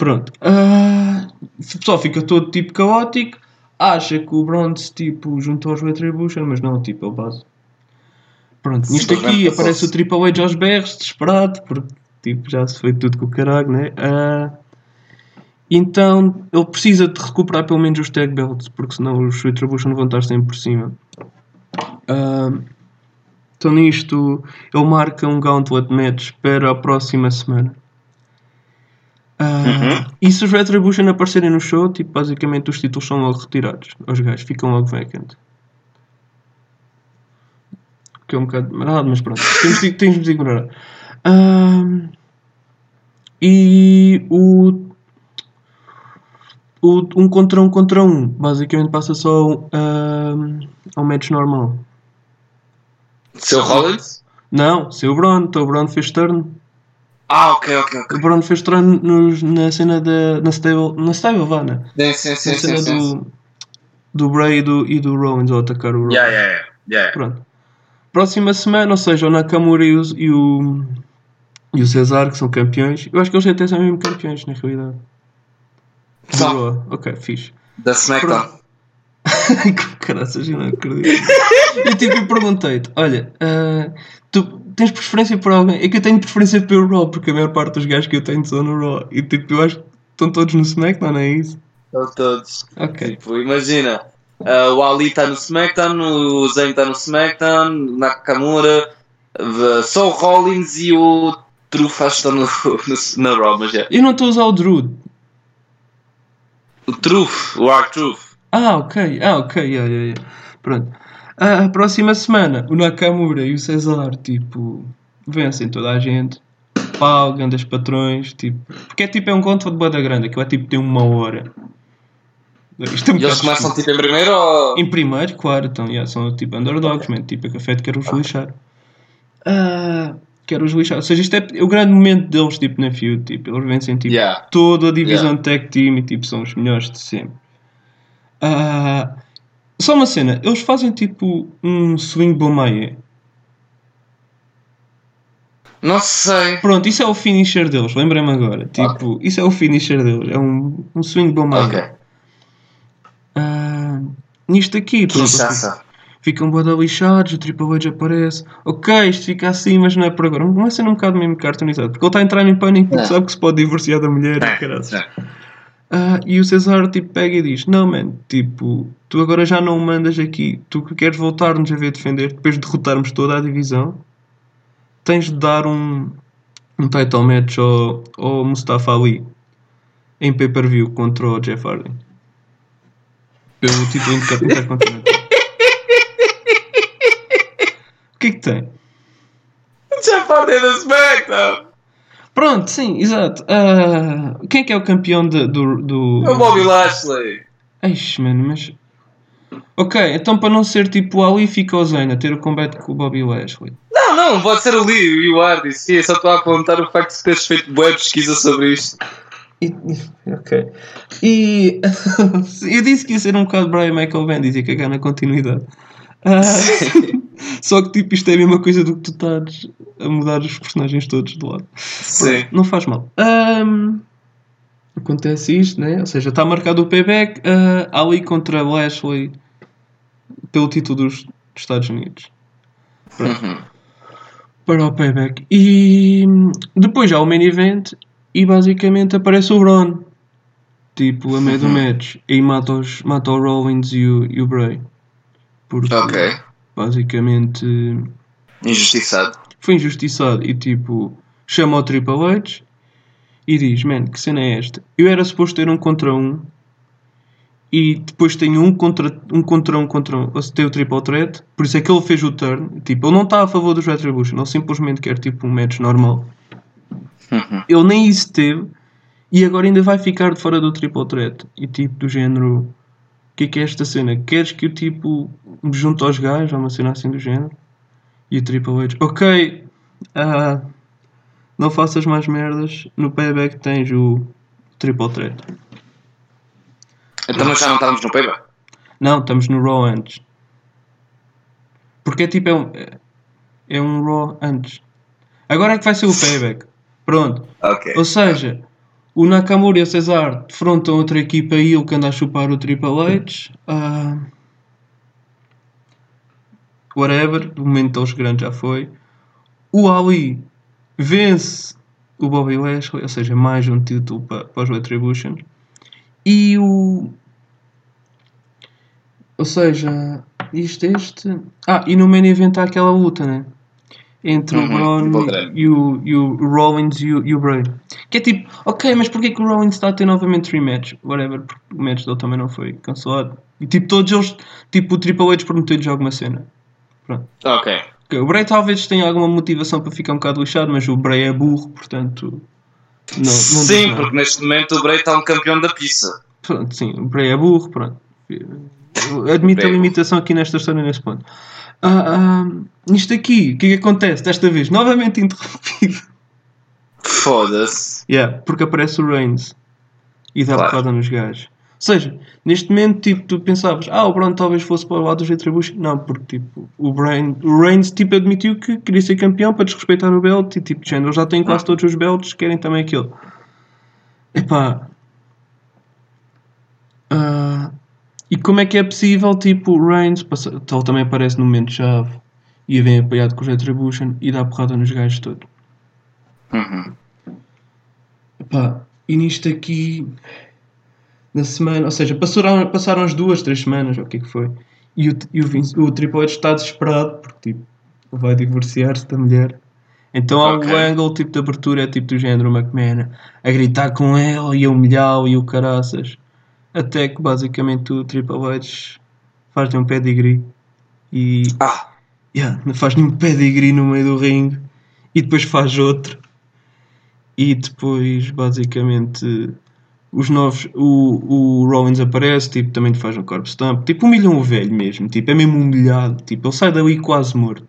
Pronto. Ah, o pessoal fica todo tipo caótico. Acha que o Bronze tipo juntou aos Retribution, mas não, tipo, ele base. Pronto, nisto aqui aparece o. Triple H aos berros, desesperado, porque tipo, já se foi tudo com o caralho, né? Ah, então ele precisa de recuperar pelo menos os tag belts, porque senão os Retribution vão estar sempre por cima. Ah, então nisto ele marca um Gauntlet Match para a próxima semana. Ah, E se os Retribution aparecerem no show, tipo, basicamente os títulos são logo retirados aos gajos, ficam logo vacant. Que é um bocado marado, mas pronto, temos de, temos de ignorar. Ah, e o, o um contra um contra um, basicamente passa só ah, ao match normal. Seu Rollins? Não, seu Braun, então o Braun fez turn. Ah, ok, ok, ok. O Braun fez turn nos, na cena da. na stable, na stable, vá, né? Sim, sim, sim, na cena sim. do, do Bray e do, e do Rollins ao atacar o Rollins. Yeah, yeah, yeah. yeah. Pronto. Próxima semana, ou seja, o Nakamura e o, e o, e o Cesar, que são campeões. Eu acho que eles até são mesmo campeões, na realidade. São. Raw. Ok, fixe. Da SmackDown. caraças, eu não acredito. eu tipo, eu perguntei-te: olha, ah, tu tens preferência por alguém? É que eu tenho preferência pelo Raw, porque a maior parte dos gajos que eu tenho são no Raw. E tipo, eu acho que estão todos no SmackDown, não é isso? Estão todos. Ok. Tipo, imagina. Ah, o Ali está no SmackDown, o Zayn está no SmackDown, o Nakamura, só o Rollins e o Trufas estão no, no, na Raw, mas é. Eu não estou a usar o Drew. O Truf, o R-Truth. Ah, ok. Ah, ok. Yeah, yeah, yeah. Pronto. Ah, a próxima semana, o Nakamura e o Cesar, tipo, vencem toda a gente. Pau, grandes patrões, tipo. Porque é tipo, é um conto de boda grande, aquilo é tipo, tem uma hora. Isto é um E eles começam tipo em primeiro ou. Em primeiro, claro, então, yeah, são tipo underdogs, man, tipo, a café de quero os lixar. Ah, quero os lixar. Ou seja, isto é o grande momento deles, tipo, na feud, tipo, eles vencem, tipo, Yeah. toda a divisão Yeah. tag team e, tipo, são os melhores de sempre. Ah, só uma cena, eles fazem, tipo, um swing bomaye. Não sei. Pronto, isso é o finisher deles, lembrei-me agora. Tipo, isso é o finisher deles, é um, um swing bomaye. Ok. Nisto aqui, Que pronto, inchaça. ficam boda lixados, o Triple H aparece. Ok, isto fica assim, mas não é por agora. Uma cena um bocado mesmo cartoonizado. Porque ele está a entrar em pânico porque É. sabe que se pode divorciar da mulher e É, é. Ah, e o Cesar tipo, pega e diz: Não, man, tipo, tu agora já não mandas aqui. Tu que queres voltar-nos a ver defender depois de derrotarmos toda a divisão. Tens de dar um, um title match ao, ao Mustafa Ali em pay-per-view contra o Jeff Hardy. Pelo título inter- intercontinental. O que é que tem? Já parte da SmackDown. Pronto, sim, exato. Ah, quem é que é o campeão de- do. do... É o Bobby Lashley. Eixe, mano, mas. Ok, então para não ser tipo o Ali, fica o Zayn a ter o combate com o Bobby Lashley. Não, não, pode ser o Lee e o Hardy. Sim, só estou a apontar o facto de teres feito boa pesquisa sobre isto. E, ok. E. eu disse que ia ser um bocado Brian Michael Bendis e cagar na continuidade. Ah, só que tipo, isto é a mesma coisa do que tu estás a mudar os personagens todos de lado. Sim. Não faz mal. Ahm, acontece isto, né? Ou seja, está marcado o payback ah, Ali contra Lashley pelo título dos, dos Estados Unidos. Uhum. Para o payback. E depois já o main event e basicamente aparece o Braun. Tipo, a meio do match. E mata, os, mata o Rollins e o, e o Bray. Porque Ok. basicamente Injustiçado. foi injustiçado e tipo chama o Triple H e diz: Man, que cena é esta? Eu era suposto ter um contra um E depois tem um contra um contra um contra um. Tem o triple threat. Por isso é que ele fez o turn. Tipo, ele não está a favor dos Retribution. Ele simplesmente quer tipo um match normal. Uhum. Ele nem isso teve. E agora ainda vai ficar de fora do triple threat. E tipo, do género. O que é que é esta cena? Queres que o tipo me junte aos gajos? Uma cena assim do género? E o Triple H. Ok. ah, não faças mais merdas. No payback tens o triple threat. Então nós já não estávamos no payback. Não, estamos no Raw antes. Porque é tipo, é um, é um Raw antes. Agora é que vai ser o payback. Pronto. Ok. Ou seja, o Nakamura e o Cesar defrontam outra equipa aí, o que anda a chupar o Triple H. ah, whatever, o momento dos grandes já foi. O Ali vence o Bobby Lashley, ou seja, mais um título para, para os Retribution. E o. Ou seja, isto este. Ah, e no main event há aquela luta, né? Entre Uhum, o crer. e o, e o Rollins e o, e o Bray. Que é tipo, ok, mas porquê que o Rollins está a ter novamente rematch? Whatever, porque o match dele também não foi cancelado. E tipo, todos eles, tipo, o Triple H prometeu-lhes alguma cena. Pronto. Ok. O Bray talvez tenha alguma motivação para ficar um bocado lixado, mas o Bray é burro, portanto. Não, não Sim, porque neste momento o Bray está um campeão da pizza. Pronto, sim, o Bray é burro, pronto. Admito a limitação aqui nesta história nesse ponto. Ah, ah, isto aqui, o que é que acontece desta vez? Novamente interrompido. Foda-se. Yeah, porque aparece o Reigns e dá Claro. porrada nos gajos. Ou seja, neste momento, tipo, tu pensavas, ah, o Braun talvez fosse para o lado dos Retribution. Não, porque, tipo, o, Brain, o Reigns, tipo, admitiu que queria ser campeão para desrespeitar o belt e, tipo, género, já tem quase todos os belts, querem também aquilo. Epá. Ah, e como é que é possível, tipo, o Reigns, ele também aparece no momento-chave e vem apoiado com os Retribution e dá porrada nos gajos todos. Uhum. Pá, e nisto aqui, na semana, ou seja, passaram, passaram as duas, três semanas, ou o que é que foi, e o, e o, Vince- o Triple H está desesperado, porque tipo, vai divorciar-se da mulher. Então há Ok. o angle tipo de abertura, é tipo do género McMahon, a gritar com ele e a humilhá-lo e o caraças. Até que basicamente o Triple H faz-lhe um pedigree e Ah, Yeah, faz-lhe um pedigree no meio do ringue e depois faz outro. E depois, basicamente, os novos. O, o Rollins aparece, tipo, também faz um corpo stamp. Tipo, humilham o velho mesmo. Tipo, é mesmo humilhado. Tipo, ele sai dali quase morto.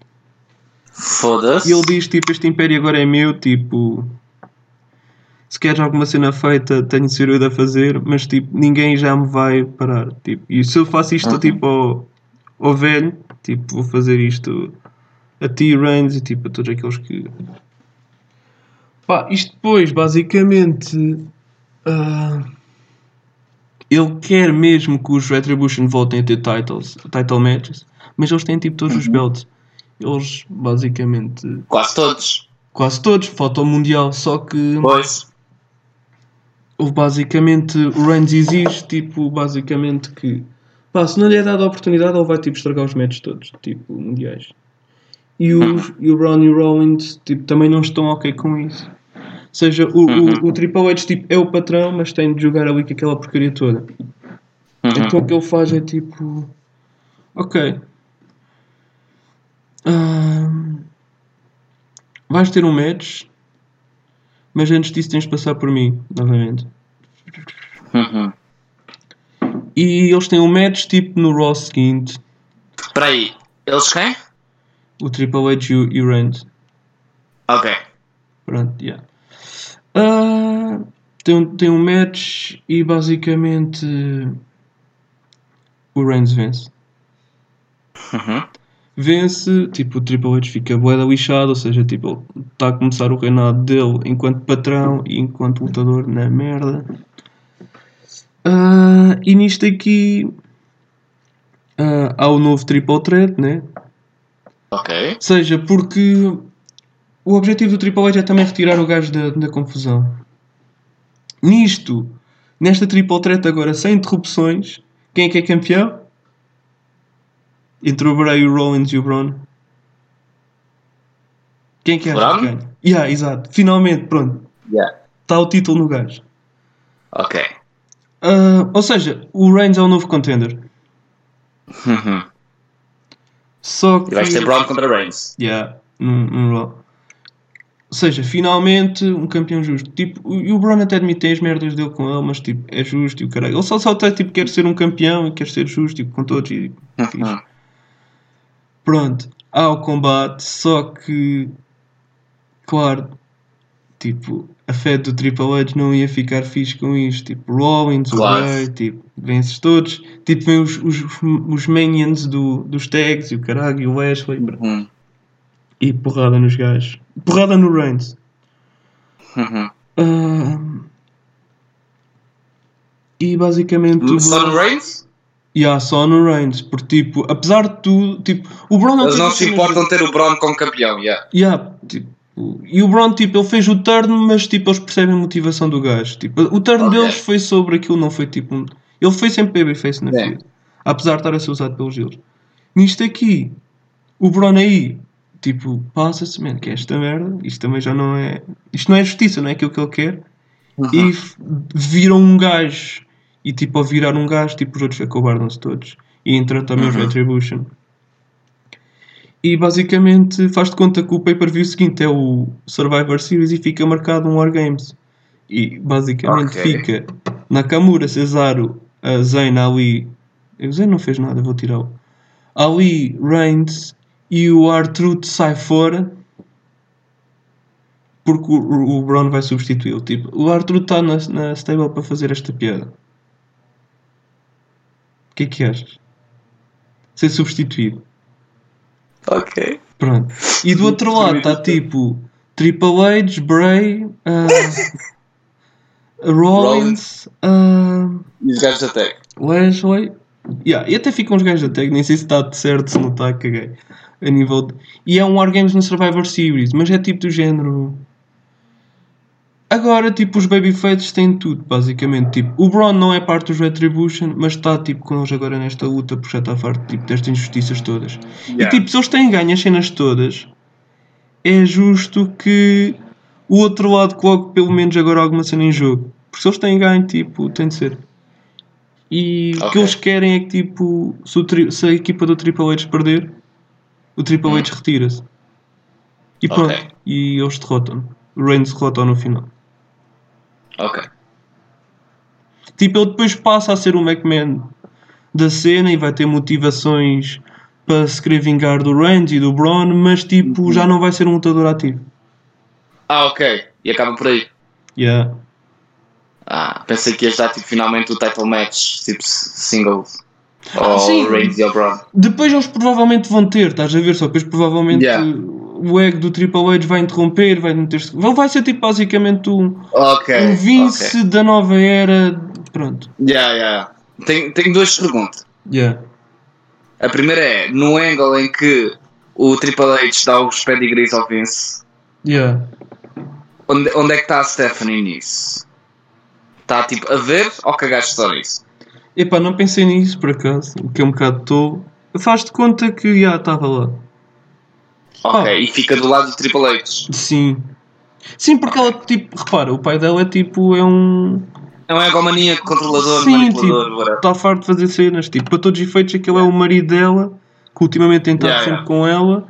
foda-se. E ele diz, tipo, este império agora é meu. Tipo, queres alguma cena feita, tenho de ser eu a fazer. Mas, tipo, ninguém já me vai parar. Tipo, e se eu faço isto, Uhum. tipo, ao, ao velho, tipo, vou fazer isto a ti, Reigns, e tipo, a todos aqueles que. Pá, isto depois, basicamente. ah, ele quer mesmo que os Retribution voltem a ter titles, title matches, mas eles têm tipo todos os belts. Eles basicamente Quase todos. quase todos, falta o Mundial, só que Pois. Houve basicamente o Reigns exige tipo basicamente que pá, se não lhe é dada a oportunidade ele vai tipo estragar os matches todos, tipo mundiais. E, os, e o Braun e o Rollins tipo, também não estão ok com isso. Ou seja, o, o, o Triple H tipo, é o patrão, mas tem de jogar ali com aquela porcaria toda. Uhum. Então o que ele faz é tipo. Ok. Ahm, vais ter um match. Mas antes disso tens de passar por mim, novamente. Uhum. E eles têm um match tipo no Raw seguinte. Espera aí. Eles quem? O Triple H e o, Reigns. Ok. Pronto, yeah. Ah, tem, um- tem um match e basicamente o Reigns vence. Uhum. Vence, tipo, o Triple H fica bué da lixado, ou seja, tipo, ele está a começar o reinado dele enquanto patrão e enquanto lutador na merda. Ah, e nisto aqui ah, há o novo Triple Threat, né? Ok. Ou seja, porque o objetivo do Triple H é também retirar o gajo da, da confusão. Nisto, nesta Triple Threat agora sem interrupções, quem é que é campeão? Entre o Bray, o Rollins e o Braun. Quem é que é Braun? que ganha? Yeah, exato. Finalmente, pronto. Yeah. Está o título no gajo. Ok. Ah, ou seja, o Reigns é o novo contender. Uhum. Só que. E vais ter Braun contra Reigns. Yeah, num, num Raw. Ou seja, finalmente um campeão justo. Tipo, e o Braun até admite as merdas dele com ele, mas tipo, é justo e o caralho. Ele só só até tipo, quer ser um campeão e quer ser justo tipo, com todos e fixe. Uhum. Pronto, há o combate, só que claro, tipo, a fé do Triple H não ia ficar fixe com isto. Tipo, Rollins, Claro. o Bray, tipo, vences todos. Tipo, vem os, os, os minions do, dos tags e o caralho e o Wesley. Uhum. E porrada nos gajos. Porrada no Reigns. Uhum. Ahm, e basicamente. Só no Braun- Reigns? Yeah, só no Reigns. Porque, tipo, apesar de tudo, tipo, o Braun não Eles fez não se importam ter o Braun como campeão, yeah. Yeah, tipo, e o Braun, tipo, ele fez o turn, mas, tipo, eles percebem a motivação do gajo. Tipo, o turn deles foi sobre aquilo, não foi, tipo, um... Ele foi sempre babyface na É. vida. Apesar de estar a ser usado pelos eles. Nisto aqui, o Braun aí, tipo, passa-se, man, que é esta merda. Isto também já não é... Isto não é justiça, não é aquilo que ele quer. Uhum. E f- viram um gajo. E, tipo, ao virar um gajo, tipo, os outros acobardam-se todos. E entra também Uhum. Retribution. E basicamente faz de conta que o pay-per-view seguinte é o Survivor Series e fica marcado um War Games. E basicamente Ok. fica Nakamura, Cesaro, a Zayn, Ali. O Zayn não fez nada, vou tirá-lo. Ali, Reigns e o Artruth sai fora porque o, o, o Braun vai substituí-lo. Tipo, o Artruth está na, na stable para fazer esta piada. O que é que achas? Ser substituído. Ok. Pronto. E do outro lado está tipo Triple H, Bray, ah, Rollins, ah, E os gajos da tag? Wesley. Yeah, e até ficam os gajos da tag, nem sei se está certo, se não está, caguei. A nível de... E é um Wargames no Survivor Series, mas é tipo do género. Agora, tipo, os Babyfaces têm tudo, basicamente. Tipo, o Braun não é parte dos Retribution, mas está tipo com eles agora nesta luta porque já está farto tipo, destas injustiças todas. E tipo, se eles têm ganho as cenas todas, é justo que o outro lado coloque pelo menos agora alguma cena em jogo. Porque se eles têm ganho, tipo, tem de ser. E o que eles querem é que, tipo, se, o se a equipa do Triple H perder, o Triple Hum. H retira-se. E pronto. Ok. E eles derrotam. O Reigns derrotam no final. Ok. Tipo, ele depois passa a ser o McMahon da cena e vai ter motivações para se querer vingar do Reigns e do Braun, mas tipo, Uhum. já não vai ser um lutador ativo. Ah, ok. E acaba por aí. Yeah. Ah, pensei que ias dar tipo, finalmente o title match, tipo singles. Ou sim. Reigns e o Braun. Depois eles provavelmente vão ter, estás a ver? Só depois provavelmente Yeah. O ego do Triple H vai interromper, vai meter-se. Vai vai ser tipo basicamente um, Ok. um Vince ok. da nova era. Pronto. Yeah, yeah. Tenho, tenho duas perguntas. Yeah. A primeira é, no angle em que o Triple H dá os pedigrees ao Vince, Yeah. onde, onde é que está a Stephanie nisso? Está tipo a ver ou cagaste só nisso? Epá, não pensei nisso por acaso, o que é um bocado tolo. Faz-te conta que já estava lá. Ok, Ah. e fica do lado do Triple H. Sim. Sim, porque ela, tipo, repara, o pai dela é tipo, é um. É um egomaníaco, controlador, Sim, manipulador, tipo, está farto de fazer cenas. Tipo, para todos os efeitos, aquele é o marido dela, que ultimamente tem estado Yeah, sempre yeah. com ela.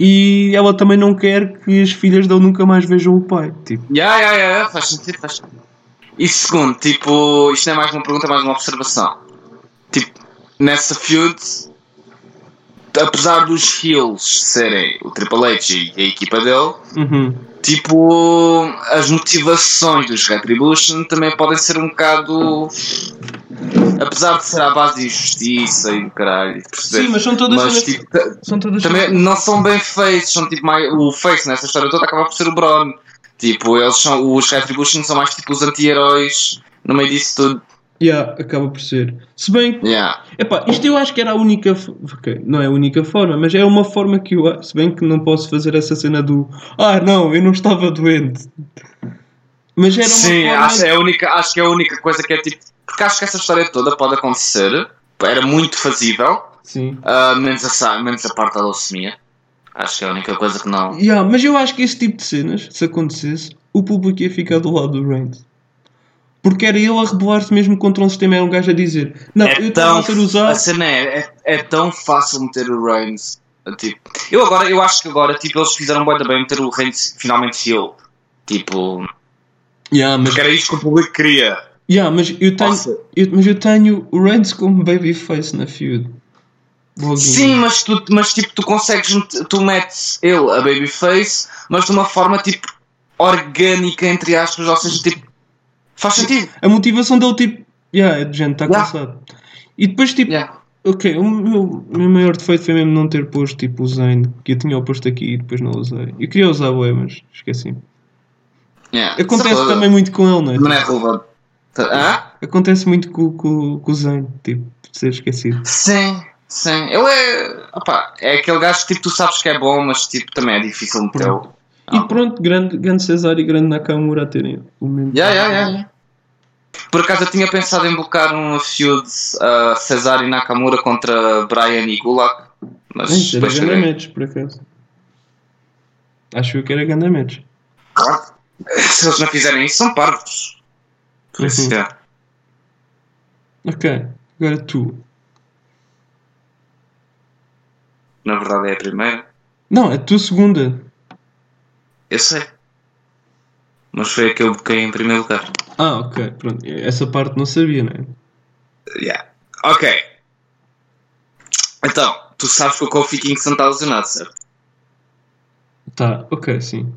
E ela também não quer que as filhas dele nunca mais vejam o pai. Tipo, Yeah, yeah, yeah, faz sentido, faz sentido. E segundo, tipo, isto não é mais uma pergunta, é mais uma observação. Tipo, nessa feud, apesar dos heels serem o Triple H e a equipa dele, uhum. tipo, as motivações dos Retribution também podem ser um bocado. Apesar de ser à base de injustiça e do caralho, perceber? Sim, mas são todas mas, tipo, São todas. também não são bem feitos, são tipo mais. O face nessa história toda acaba por ser o Braun. Tipo, eles são. Os Retribution são mais tipo os anti-heróis no meio disso tudo. Yeah, acaba por ser. Se bem que. Yeah. Epá, isto eu acho que era a única. f- Ok, não é a única forma, mas é uma forma que eu. Se bem que não posso fazer essa cena do. Ah, não, eu não estava doente. Mas era uma Sim, forma. acho, é a única, acho que é a única coisa que é tipo. Porque acho que essa história toda pode acontecer. Era muito fazível. Sim. ah, menos, a, menos a parte da leucemia. Acho que é a única coisa que não. Yeah, mas eu acho que esse tipo de cenas, se acontecesse, o público ia ficar do lado do Reigns. Porque era ele a rebelar-se mesmo contra um sistema, era um gajo a dizer: Não, é eu tão, estava a ser usado. a cena é, é, é tão fácil meter o Reigns. Tipo, eu agora, eu acho que agora, tipo, eles fizeram bem bem meter o Reigns finalmente heel. Tipo, Yeah, mas, porque era isto que o público queria. yeah, mas, eu tenho, eu- mas eu tenho o Reigns como babyface na feud. Logo Sim, mas, tu, mas tipo, tu consegues, tu metes ele a babyface, mas de uma forma tipo orgânica, entre aspas, ou seja, tipo, faz sentido. A motivação dele, tipo, yeah, é de gente, está Yeah. cansado. E depois, tipo, Yeah. ok, o meu, meu maior defeito foi mesmo não ter posto, tipo, o Zane, que eu tinha posto aqui e depois não usei. Eu queria usar o E, mas esqueci. Yeah. Acontece também muito com ele, não é? Não é relevante. Hã? Acontece muito com, com, com o Zane, tipo, de ser esquecido. Sim, sim. Ele é. Opá, é aquele gajo que tipo, tu sabes que é bom, mas tipo, também é difícil metê-lo. E pronto, grande, grande Cesar e grande Nakamura a terem o mesmo. Yeah, yeah, yeah. Por acaso eu tinha pensado em blocar uma feud uh, Cesar e Nakamura contra Brian e Gulak, mas Isso era grande match, por acaso. Acho eu que era grande match. Claro. Se eles não fizerem isso, são parvos. Por isso, Uhum. yeah. Ok, agora tu. na verdade é a primeira. Não, a tua segunda. Eu sei. Mas foi a que eu bloqueei em primeiro lugar. Ah, ok, pronto. Essa parte não sabia, não é? Yeah. Ok. Então, tu sabes que o Kofi Kingston está lesionado, certo? Tá, ok, sim.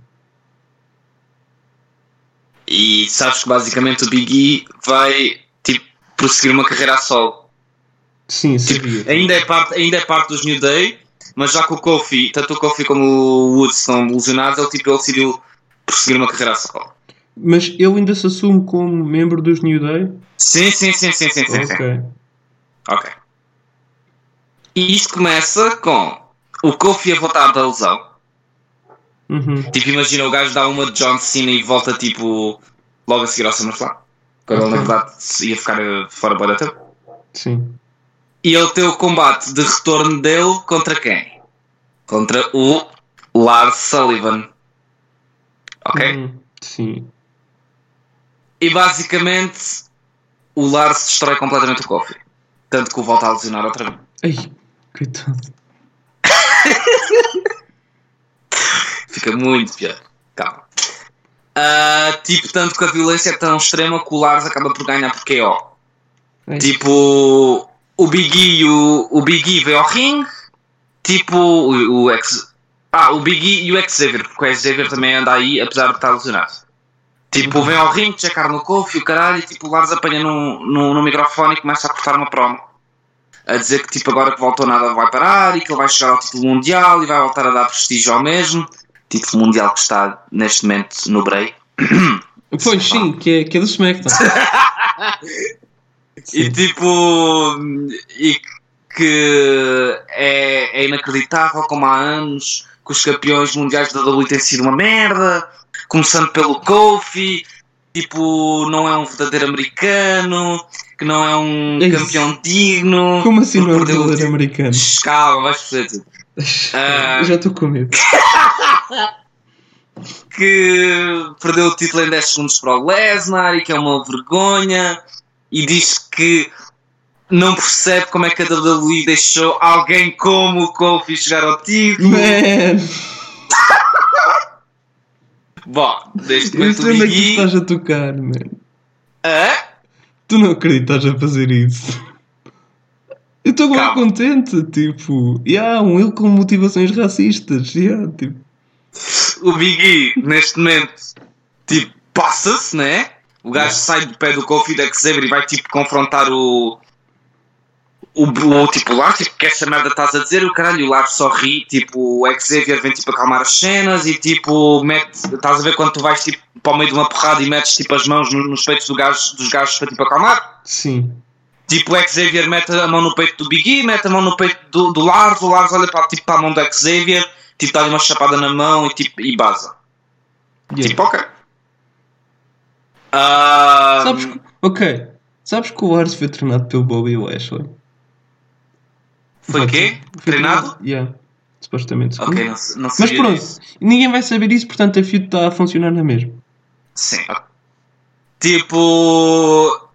E sabes que basicamente o Big E vai tipo, prosseguir uma carreira a solo. Sim, Tipo, sabia. ainda, é parte, ainda é parte dos New Day, mas já que o Kofi, tanto o Kofi como o Woods estão lesionados, ele, tipo, ele decidiu prosseguir uma carreira solo. Mas ele ainda se assume como membro dos New Day? Sim, sim, sim, sim, sim, sim, sim. Ok. Ok. E isto começa com o Kofi a voltar da lesão. Uhum. Tipo, imagina o gajo dá uma de John Cena e volta tipo logo a seguir ao SummerSlam. Quando ele na Ok. verdade ia ficar fora da tempo. Sim. E ele tem o combate de retorno dele contra quem? Contra o Lars Sullivan. Ok? Uhum. Sim. E basicamente o Lars destrói completamente o Kofi. Tanto que o volta a lesionar outra vez. Ai, coitado. Fica muito pior. Calma. Ah, tipo, tanto que a violência é tão extrema que o Lars acaba por ganhar por KO. Ai. Tipo, o Big E, o, o Big E veio ao ringue. Tipo, o, o X. Ah, o Big E e o Xavier, porque o Xavier também anda aí, apesar de estar lesionado. Tipo, vem ao ringue, checar no Kofi, o caralho, e tipo, o Lars apanha no, no, no microfone e começa a cortar uma promo. A dizer que tipo, agora que voltou nada vai parar e que ele vai chegar ao título mundial e vai voltar a dar prestígio ao mesmo. Título mundial que está neste momento no Bray. Pois sim, que é, que é do SmackDown. E tipo. E que é, é inacreditável como há anos que os campeões mundiais da WWE têm sido uma merda, começando pelo Kofi, tipo, não é um verdadeiro americano, que não é um É campeão digno. Como assim não é um verdadeiro americano? Calma, vais perceber. Eu já estou com medo. que perdeu o título em 10 segundos para o Lesnar e que é uma vergonha e diz que não percebe como é que a WWE deixou alguém como o Kofi chegar ao título. Man! Bom, neste momento o onde é que Big E... estás a tocar, man. Hã? Tu não acreditas a fazer isso. Eu estou Calma. contente, tipo, yeah, um ele com motivações racistas, yeah, tipo, O Big E, neste momento, tipo, passa-se, né? O gajo sai do pé do Kofi da Xavier e vai, tipo, confrontar o... O, o tipo, lá, tipo, que essa merda estás a dizer, o caralho, o Lars só ri, tipo, o Xavier vem, tipo, acalmar as cenas e, tipo, mete, estás a ver quando tu vais, tipo, para o meio de uma porrada e metes, tipo, as mãos no- nos peitos do gajo, dos gajos para, tipo, acalmar? sim. Tipo, o Xavier mete a mão no peito do Big E, mete a mão no peito do, do Lars, o Lars olha para, tipo, para a mão do Xavier, tipo, dá-lhe uma chapada na mão e, tipo, e baza. Yeah. Tipo, ok. Sabes, que- ok, sabes que o Lars foi treinado pelo Bobby Lashley? Foi quê? Foi Treinado? Yeah, supostamente. Ok, não, não Mas pronto, disso. ninguém vai saber isso, portanto a feud está a funcionar na mesma. Sim. Tipo.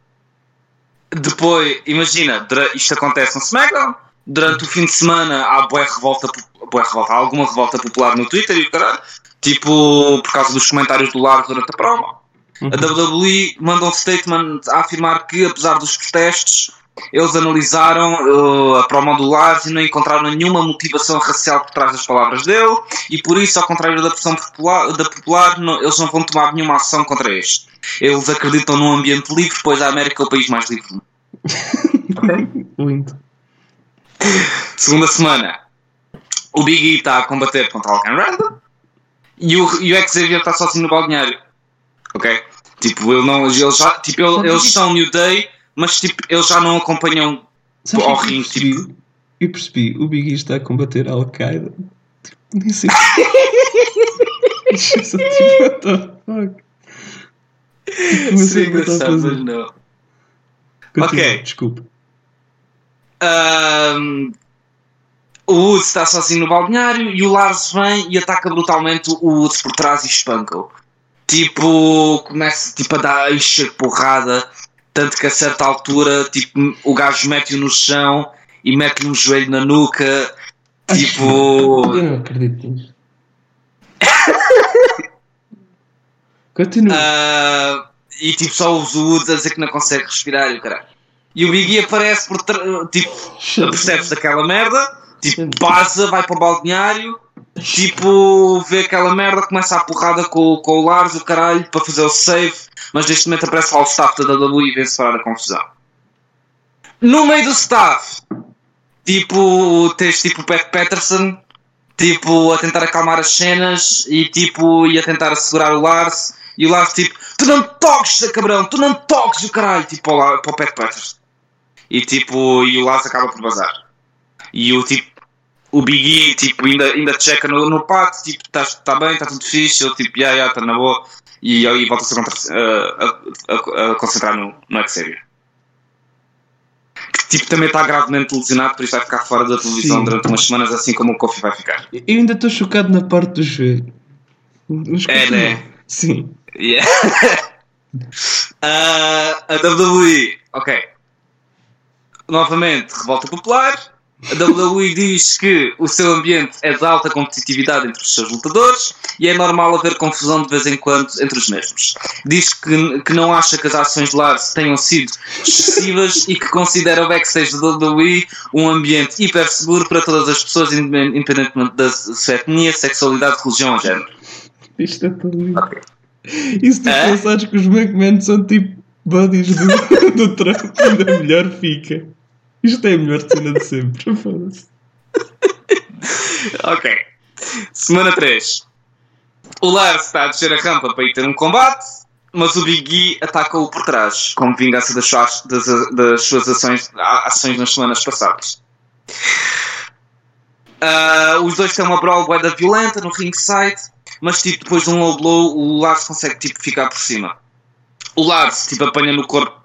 Depois, imagina, isto acontece no SmackDown. Durante o fim de semana há boa revolta, bué revolta, há alguma revolta popular no Twitter e o caralho. Tipo, por causa dos comentários do Largo durante a promo. Uhum. A WWE manda um statement a afirmar que, apesar dos protestos, eles analisaram uh, a promo do Lars e não encontraram nenhuma motivação racial por trás das palavras dele, e por isso, ao contrário da pressão popular, da popular não- eles não vão tomar nenhuma ação contra este. Eles acreditam num ambiente livre, pois a América é o país mais livre do mundo. Lindo. Segunda semana, o Big E está a combater contra o Alcan Randall e o, e o Xavier está sozinho no balneário. Ok? Tipo, ele não, eles, já, tipo, ele- eles são New Day, mas tipo, eles já não acompanham Sabes Ao o que eu percebi? Eu percebi, o Big E está a combater a Al-Qaeda. Tipo, nem sei. Isso é só tipo, what the fuck? O que ele está a fazer. não. Continua, Ok. Desculpa. Ahm, o Woods está sozinho no balneário e o Lars vem e ataca brutalmente o Woods por trás e espanca-o. Tipo, começa tipo, a dar a encher porrada, tanto que a certa altura tipo, o gajo mete-o no chão e mete-lhe um joelho na nuca. Tipo, Eu não acredito nisso. Continua. Ah, e tipo, só os Woods a dizer que não consegue respirar e o caralho. E o Biggie aparece por tipo, percebe-se daquela merda, tipo, passa, vai para o balneário, tipo, vê aquela merda, começa a porrada com, com o Lars, o caralho, para fazer o save, mas neste momento aparece lá o staff da WWE e vem separar a confusão. No meio do staff, tipo, tens tipo o Pat Patterson, tipo, a tentar acalmar as cenas e tipo, e a tentar segurar o Lars, e o Lars tipo, tu não toques, cabrão, tu não toques, o caralho, tipo, para o, Pat Patterson. E tipo, e o Lars acaba por vazar. E o tipo, o Big E, tipo, ainda, ainda checa no, no pato, tipo, está tá bem, está tudo fixe, ele tipo, já, já, está na boa, e aí volta-se a, a- a- a concentrar no, no Xavier. Que tipo, também está gravemente lesionado, por isso vai ficar fora da televisão Sim. durante umas semanas, assim como o Kofi vai ficar. Eu ainda estou chocado na parte do joelho. É, né? Sim. Yeah. Ah, a WWE, ok. Novamente, revolta popular. A WWE diz que o seu ambiente é de alta competitividade entre os seus lutadores e é normal haver confusão de vez em quando entre os mesmos. Diz que, que não acha que as ações de Lars tenham sido excessivas e que considera o backstage da WWE um ambiente hiper seguro para todas as pessoas, independentemente da sua etnia, sexualidade, religião ou género. Isto é tão lindo. Ok. E se tu É? pensares que os McMahon são tipo buddies do, do Trump, ainda melhor fica. Isto é a melhor cena de sempre. Ok. Semana 3. O Lars está a descer a rampa para ir ter um combate, mas o Big E ataca-o por trás, como vingança das suas, das, das suas ações, ações nas semanas passadas. Ah, os dois têm uma brawl bué da violenta no ringside, mas tipo, depois de um low blow, o Lars consegue tipo, ficar por cima. O Lars tipo, apanha no corpo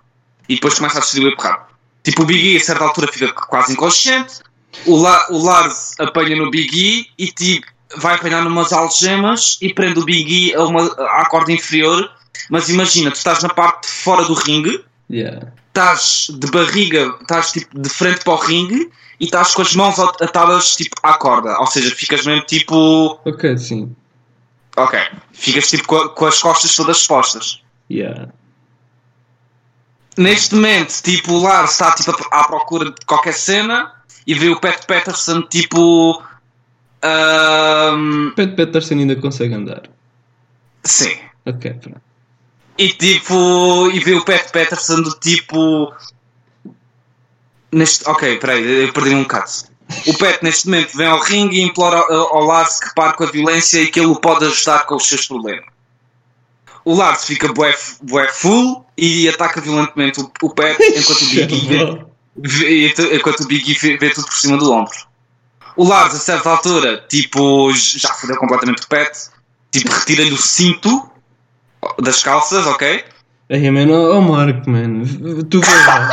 e depois começa a distribuir porrada. Tipo, o Big E a certa altura fica quase inconsciente, o, La o Lars apanha no Big E e tipo, vai apanhar numas algemas e prende o Big E a uma, à corda inferior. Mas imagina, tu estás na parte de fora do ringue, Yeah. estás de barriga, estás tipo de frente para o ringue e estás com as mãos at- atadas tipo à corda. Ou seja, ficas mesmo tipo. Ok, sim. Ok, ficas tipo com, com as costas todas expostas. Yeah. Neste momento, tipo, o Lars está tipo, à procura de qualquer cena e vê o Pat Patterson tipo. ahm, Pat Patterson ainda consegue andar. sim. Ok, pronto. E tipo. E vê o Pat Patterson do tipo. Neste, ok, peraí, eu perdi um bocado. O Pat neste momento vem ao ringue e implora ao, ao Lars que pare com a violência e que ele o pode ajudar com os seus problemas. O Lars fica bué, bué full e ataca violentamente o, o Pat enquanto o Big E vê, vê- enquanto o Big vê, vê tudo por cima do ombro. O Lars, a certa altura, tipo, já fodeu completamente o Pat, tipo, retira-lhe o cinto das calças, ok? Aí, mano, oh Marco, mano. Tu vês lá.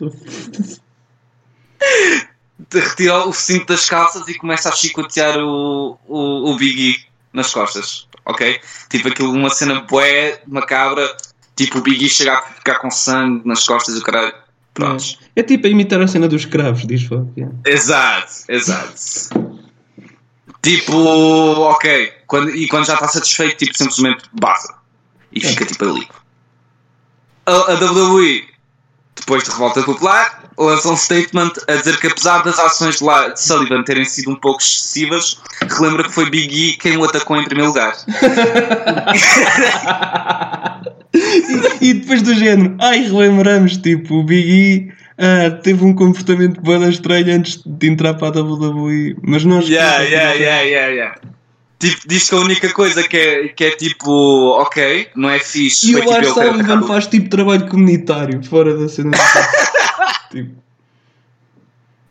Retira o cinto das calças e começa a chicotear o, o, o Big E nas costas. Ok? Tipo aquilo, uma cena bué, macabra, tipo o Biggie chegar a ficar com sangue nas costas do caralho. Prontos. É, é tipo a imitar a cena dos escravos, diz Fogo. Yeah. Exato, exato. tipo, ok, quando, e quando já está satisfeito, tipo, simplesmente basta. E fica tipo ali. A, a WWE, depois de revolta popular, lança um statement a dizer que apesar das ações de, La- de Sullivan terem sido um pouco excessivas, relembra que foi Big E quem o atacou em primeiro lugar. e, e depois do género, ai, relembramos, tipo, o Big E ah, teve um comportamento bem estranho antes de entrar para a WWE, mas nós. Yeah, yeah, yeah, yeah, yeah. Tipo, diz que a única coisa que é, que é tipo, ok, não é fixe. E o tipo Lars quero Sullivan faz tipo trabalho comunitário fora da cena. tipo,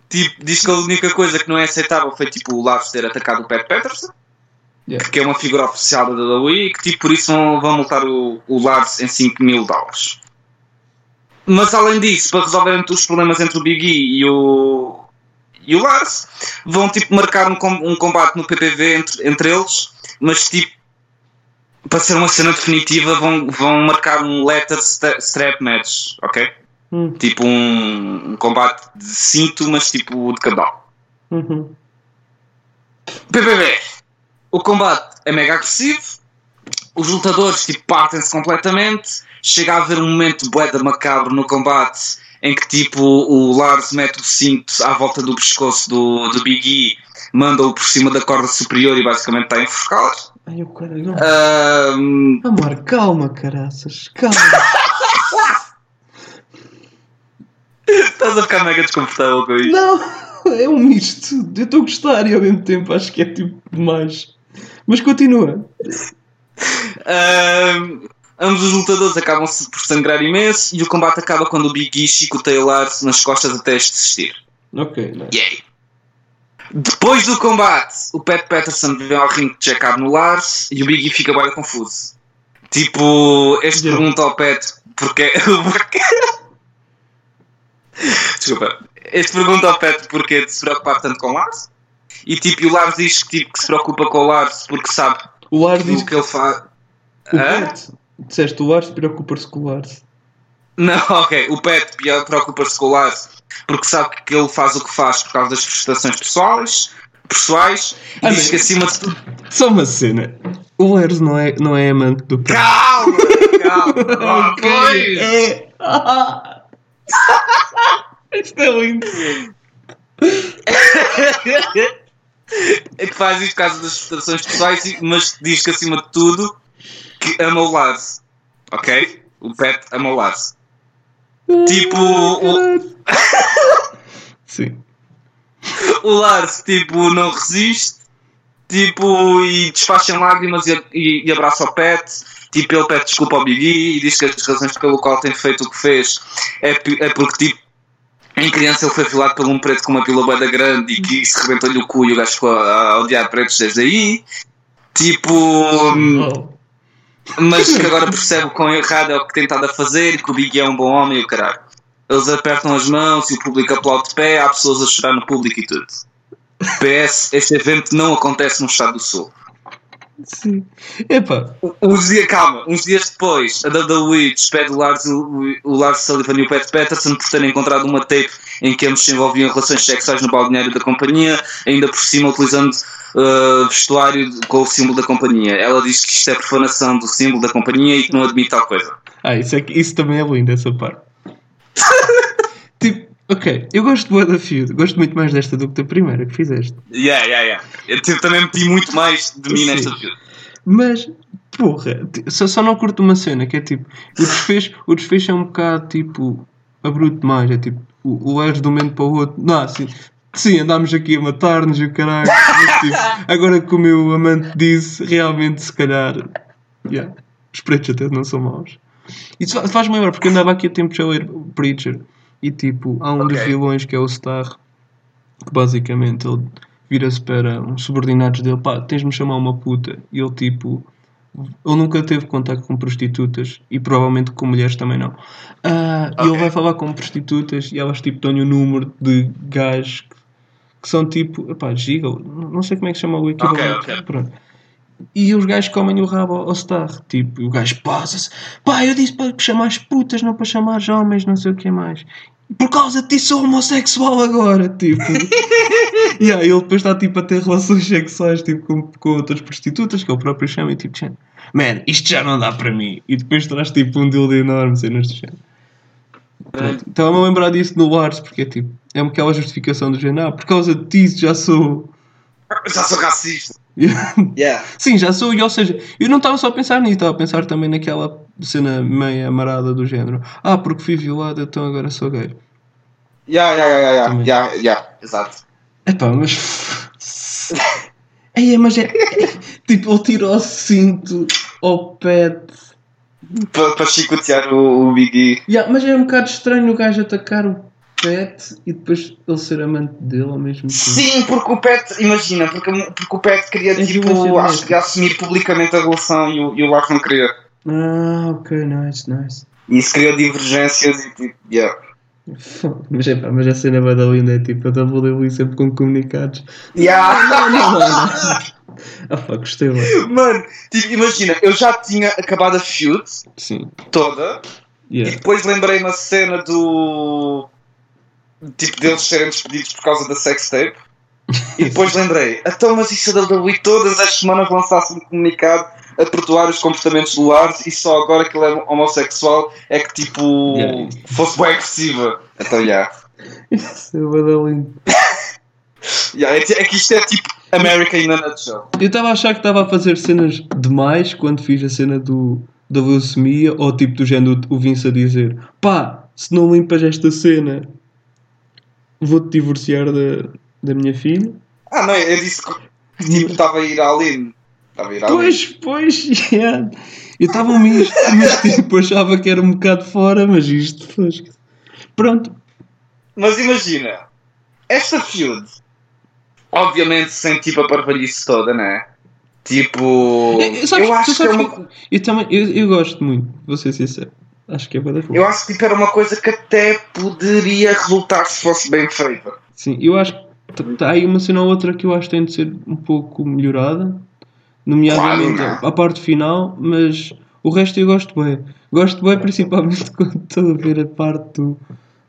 Tipo, diz que a única coisa que não é aceitável foi tipo o Lars ter atacado o Pat Patterson, Yeah. que é uma figura oficial da WWE, e que tipo, por isso vão, vão multar o, o Lars em 5 mil dólares. Mas além disso, para resolverem os problemas entre o Big E e o, e o Lars, vão tipo marcar um, um combate no PPV entre, entre eles, mas tipo, para ser uma cena definitiva, vão, vão marcar um letter strap match, ok? hum, Tipo um, um combate de cinto, mas tipo de cabal. uhum. PPV. O combate é mega agressivo. Os lutadores tipo, partem-se completamente. Chega a haver um momento de macabro no combate em que tipo o Lars mete o cinto à volta do pescoço do, do Big E, manda-o por cima da corda superior e basicamente está enforcado. Ai, o caralho. Ahm, Amor, calma, caraças, calma. estás a ficar mega desconfortável com isto. Não, é um misto. Eu estou a gostar e ao mesmo tempo acho que é tipo demais. Mas continua. Ahm, ambos os lutadores acabam-se por sangrar imenso e o combate acaba quando o Big E chicoteia o Lars nas costas até desistir. Ok, não. Yay! Depois do combate, o Pat Patterson vem ao ringue checar no Lars e o Big E fica bem confuso. Tipo, este Yeah. pergunta ao Pat porque. Desculpa. Este pergunta ao Pat porque de se preocupar tanto com o Lars. E tipo, e o Lars diz que, tipo, que se preocupa com o Lars porque sabe O Lars diz o que ele faz. O? Pat, disseste o Lars preocupa-se com o Lars. Não, ok. O pior preocupa-se com o Lars porque sabe que ele faz o que faz por causa das prestações pessoais, pessoais e Ah, diz mas- que acima de tudo. Só uma cena. O Lars não é, não é amante do Pat. Calma! Calma! Ok, pois! É. Isto é lindo. É que faz isto por causa das prestações pessoais, mas diz que acima de tudo que ama o Lars. Ok? O Pat ama o Lars. Tipo, o- Sim. O Lars, tipo, não resiste, tipo, e desfaz em lágrimas e, e, e abraça o Pat. Tipo, ele pede desculpa ao Big E diz que as razões pelo qual tem feito o que fez é, é porque, tipo, em criança ele foi violado por um preto com uma pila grande e que isso rebentou-lhe o cu e o gajo ficou a, a odiar pretos desde aí. Tipo, Oh. Mas que agora percebe o quão errado é o que tem estado a fazer e que o Big é um bom homem e o caralho. Eles apertam as mãos e o público aplaude de pé, há pessoas a chorar no público e tudo. PS, este evento não acontece no Estado do Sul. Sim. Epá, Uns dias, calma, uns dias depois, a WWE despede o Lars, o, o Lars Sullivan e o Pat Patterson por terem encontrado uma tape em que ambos se envolviam em relações sexuais no balneário da companhia, ainda por cima utilizando uh, vestuário com o símbolo da companhia. Ela diz que isto é profanação do símbolo da companhia e que não admite tal coisa. ah, isso, é, isso também é lindo, essa parte. ok, eu gosto de da Feud, gosto muito mais desta do que da primeira que fizeste. Yeah, yeah, yeah. Eu também meti muito mais de mim Sim. nesta vida. Mas, porra, só, só não curto uma cena que é tipo, o desfecho, o desfecho é um bocado tipo abrupto demais, é tipo, o, o Lars de um momento para o outro, não, assim, sim, andámos aqui a matar-nos e o caralho, mas, tipo, agora que o meu amante disse, realmente se calhar, yeah, os pretos até não são maus. Isso fa- faz-me lembrar, porque eu andava aqui a tempos a ler o Preacher e tipo, há um dos Ok. vilões que é o Star, que basicamente ele vira-se para uns subordinados dele, pá, tens-me chamar uma puta. E ele tipo, ele nunca teve contato com prostitutas e provavelmente com mulheres também não. Ah, E ele vai falar com prostitutas e elas tipo dão-lhe o número de gajos que, que são tipo, epá, gigolo, não sei como é que chama o equivalente. ok. Pronto. e os gajos comem o rabo ao Star. Tipo, e o gajo passa-se. Pá, eu disse para chamar as putas, não para chamar homens, não sei o que mais. Por causa de ti sou homossexual agora, tipo. e aí ele depois está tipo a ter relações sexuais tipo, com, com outras prostitutas, que ele próprio chama e tipo, "Tchan, man, isto já não dá para mim. E depois traz tipo um dildo enorme, cenas do género. Pronto. Estava-me a lembrar disso no Lars, porque é tipo, é aquela justificação do género, ah, por causa de ti já sou. Já sou racista. Yeah. Sim, já sou, e ou seja, eu não estava só a pensar nisso, estava a pensar também naquela cena meio amarada do género. Ah, porque fui violado, então agora sou gay. Yeah, yeah, Também. yeah, yeah, exato. Epá, mas. Ei, mas é. tipo, ele tira o cinto ao pet. Para pa chicotear o, o Biggie. Yeah, mas é um bocado estranho o gajo atacar o pet e depois ele ser amante dele ao mesmo tempo. Sim, porque o Pet, imagina, porque, porque o Pet queria É tipo, acho que assumir publicamente a relação e o, e o Lars não queria. Ah, ok, nice, nice. E isso criou divergências e tipo, yeah. Mas, é mas a cena vai da linda é tipo a WWE sempre com comunicados. Yeah. Não, não, não, não. Ah, pá, gostei lá. Mano, tipo, imagina, eu já tinha acabado a feud Sim, toda e yeah. depois lembrei-me a cena do. Tipo, deles serem despedidos por causa da sex tape. E depois lembrei, então, mas isso da WWE todas as semanas lançasse um comunicado a perdoar os comportamentos do Lars e só agora que ele é homossexual é que tipo Yeah. fosse bem agressiva. Então, já. Isso é bué da lindo. Yeah, é, é que isto é tipo America in a nutshell. Eu estava a achar que estava a fazer cenas demais quando fiz a cena do da leucemia ou tipo do género o Vince a dizer pá, se não limpas esta cena vou-te divorciar da, da minha filha. Ah, não, eu disse que tipo, estava a ir à Aline. À Aline. Pois, pois, yeah. eu estava um misto, mas tipo achava que era um bocado fora, mas isto foi. Pronto, Mas imagina, esta feud, obviamente sem tipo a parvalhice toda, né? Tipo, Eu- sabes- eu acho que é uma, que- eu também eu, eu gosto muito, vou ser sincero. Acho que é bué da eu acho que tipo, era uma coisa que até poderia resultar se fosse bem feita. Sim, eu acho que está aí uma cena ou outra que eu acho que tem de ser um pouco melhorada, nomeadamente Claro, a parte final, mas o resto eu gosto bem. Gosto bem principalmente quando estou a ver a parte do,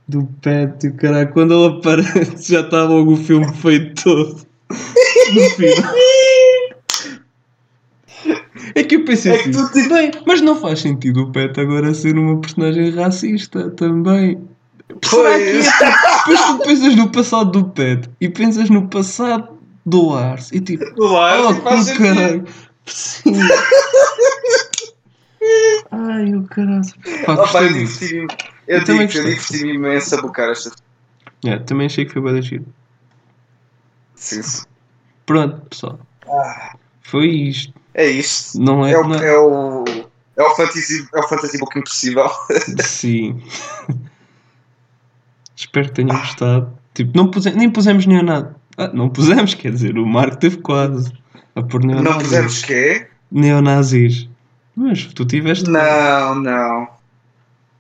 do pet e o caralho, quando ele aparece já está logo o filme feito todo. No final. É que eu pensei É assim, tipo- bem, mas não faz sentido o Pet agora ser uma personagem racista também. Será que é? Depois tu pensas no passado do Pet e pensas no passado do Lars e tipo, Claro, oh, faz sentido. caralho. Sim. Ai, o caralho. Pá, Oh, pá, eu diverti-me. Eu Eu, também digo, eu diverti-me imenso a bocar esta. É, também achei que foi bem giro. Sim, sim. Pronto, pessoal. Foi isto. É isto. Não é, É o, não- é o, é o fantasy, é o fantasy book impossível. Sim. Espero que tenham gostado. Tipo, não puse... nem pusemos neonado. Ah, não pusemos, quer dizer, o Marco teve quase a pôr Não neonazis. pusemos quê? Neonazis. Mas tu tiveste. Não, não.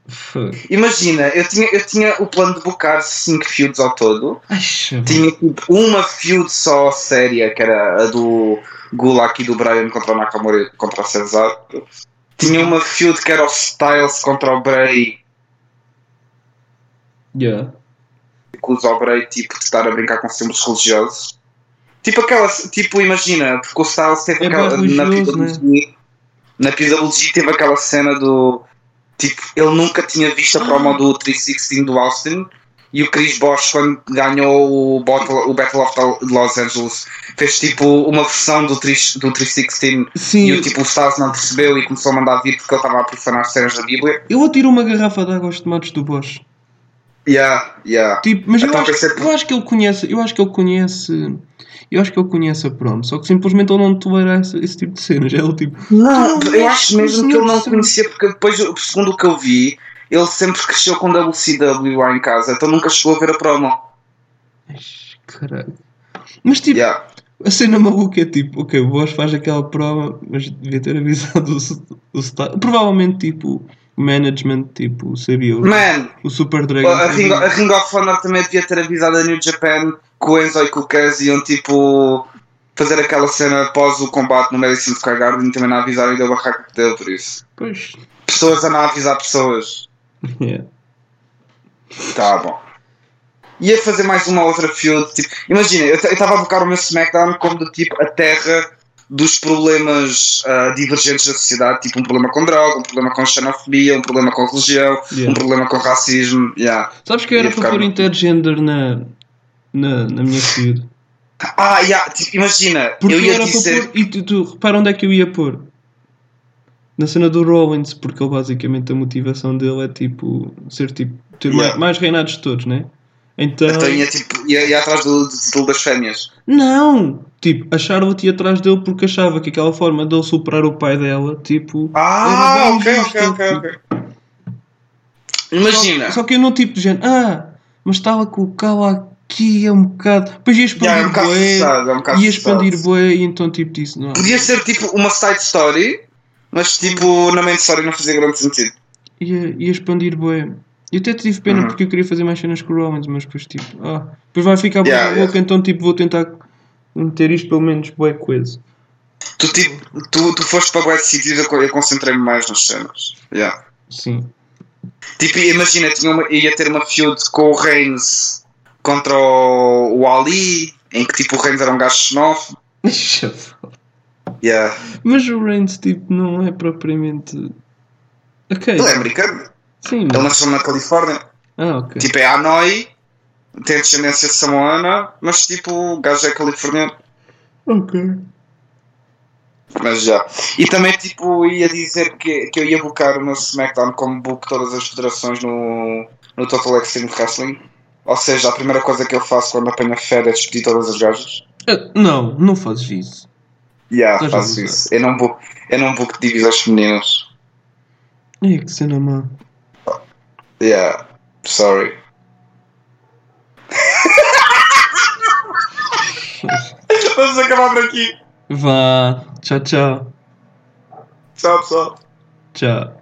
Fuck. Imagina, eu tinha, eu tinha o plano de bocar 5 feuds ao todo. Ai. Tinha tipo, uma feud só séria, que era a do Gulak e do Brian contra o Nakamura contra o Cesaro. Tinha uma feud que era o Styles contra o Bray, Yeah. Que usa o Bray tipo, de estar a brincar com símbolos religiosos. Tipo aquela, tipo, imagina, porque o Styles teve É aquela. Na PWG, na PWG teve aquela cena do. Tipo, ele nunca tinha visto a promo do 316 do Austin. E o Chris Bosh, quando ganhou o Battle, o Battle of Los Angeles, fez tipo uma versão do, 3, do 316 Sim, e o tipo o Styles não percebeu e começou a mandar vir porque ele estava a profanar as cenas da Bíblia. eu atiro uma garrafa de água aos tomates do Bosch. Yeah, yeah. Tipo, mas eu Então, acho, por- eu acho que ele conhece. Eu acho que ele conhece. Eu acho que ele conhece a prom, só que simplesmente ele não tolera esse, esse tipo de cenas. É ele tipo. Não, não eu acho o mesmo que ele não conhecia, porque depois, segundo o que eu vi, ele sempre cresceu com WCW lá em casa, então nunca chegou a ver a promo. Caralho. Mas tipo, Yeah. a cena maluca é tipo, ok, o Bosch faz aquela prova, mas devia ter avisado o, o style. Provavelmente tipo, o management tipo, sabia. O, Man, o Super Dragon. a Ring, a Ring of Honor também devia ter avisado a New Japan que o Enzo e que o Kaz iam tipo fazer aquela cena após o combate no Madison Square Garden e também não avisaram e deu barraca que deu por isso. Pois. Pessoas a não avisar pessoas. Yeah. Tá bom. Ia fazer mais uma outra feud. Tipo, imagina, eu estava a bocar o meu SmackDown como do tipo a terra dos problemas ah, divergentes da sociedade, tipo um problema com droga, um problema com xenofobia, um problema com religião, Yeah. um problema com racismo. Yeah. Sabes que eu era para ficar pôr intergender na, na, na minha feud? Ah, yeah, tipo, imagina, Porque eu ia era dizer. pôr. E tu, tu, repara onde é que eu ia pôr? Na cena do Rollins, porque ele basicamente a motivação dele é tipo ser tipo ter Yeah. mais, mais reinados de todos, né? Então. Então ia, tipo, ia, ia atrás do, do título das fêmeas. Não! Tipo, a Charlotte ia atrás dele porque achava que aquela forma dele superar o pai dela, tipo. Ah, era bem ok, justo, ok, ok, tipo. ok. Imagina. Só, só que eu não tipo de género, ah, mas estava com o cala aqui é um bocado. Depois ia expandir Yeah, é um bué, é um ia expandir bué e então tipo disse, não. Podia ser tipo uma side story, mas tipo na main story não fazia grande sentido. ia, ia expandir bué. E até tive pena Uhum. porque eu queria fazer mais cenas com o Rollins, mas depois tipo, ah, depois vai ficar Yeah, na yeah. boca, então tipo vou tentar meter isto pelo menos bué coisa. Tu, tipo, tu, tu foste para West City e eu, eu concentrei-me mais nas cenas. Yeah. Sim. Tipo, imagina, tinha uma, ia ter uma feud com o Reigns contra o, o Ali, em que tipo o Reigns era um gajo xenófobo. Yeah. mas o Reigns tipo não é propriamente. Ok. Ele é americano, Sim, ele mas... nasceu na Califórnia. Ah, ok. Tipo, é Hanoi, tem descendência samoana, mas tipo, o gajo é californiano. Ok. Mas já. E também, tipo, ia dizer que, que eu ia bocar o meu SmackDown como book todas as federações no, no Total Extreme Wrestling. Ou seja, a primeira coisa que eu faço quando apanho a fé é despedir todas as gajas. Ah, não, não fazes isso. Yeah, Estás faço isso. Eu não book, eu não book divisões femininas. Ai, que cena má. Yeah, sorry. Vamos acabar por aqui. Vá. Tchau, tchau. Tchau, pessoal. Tchau.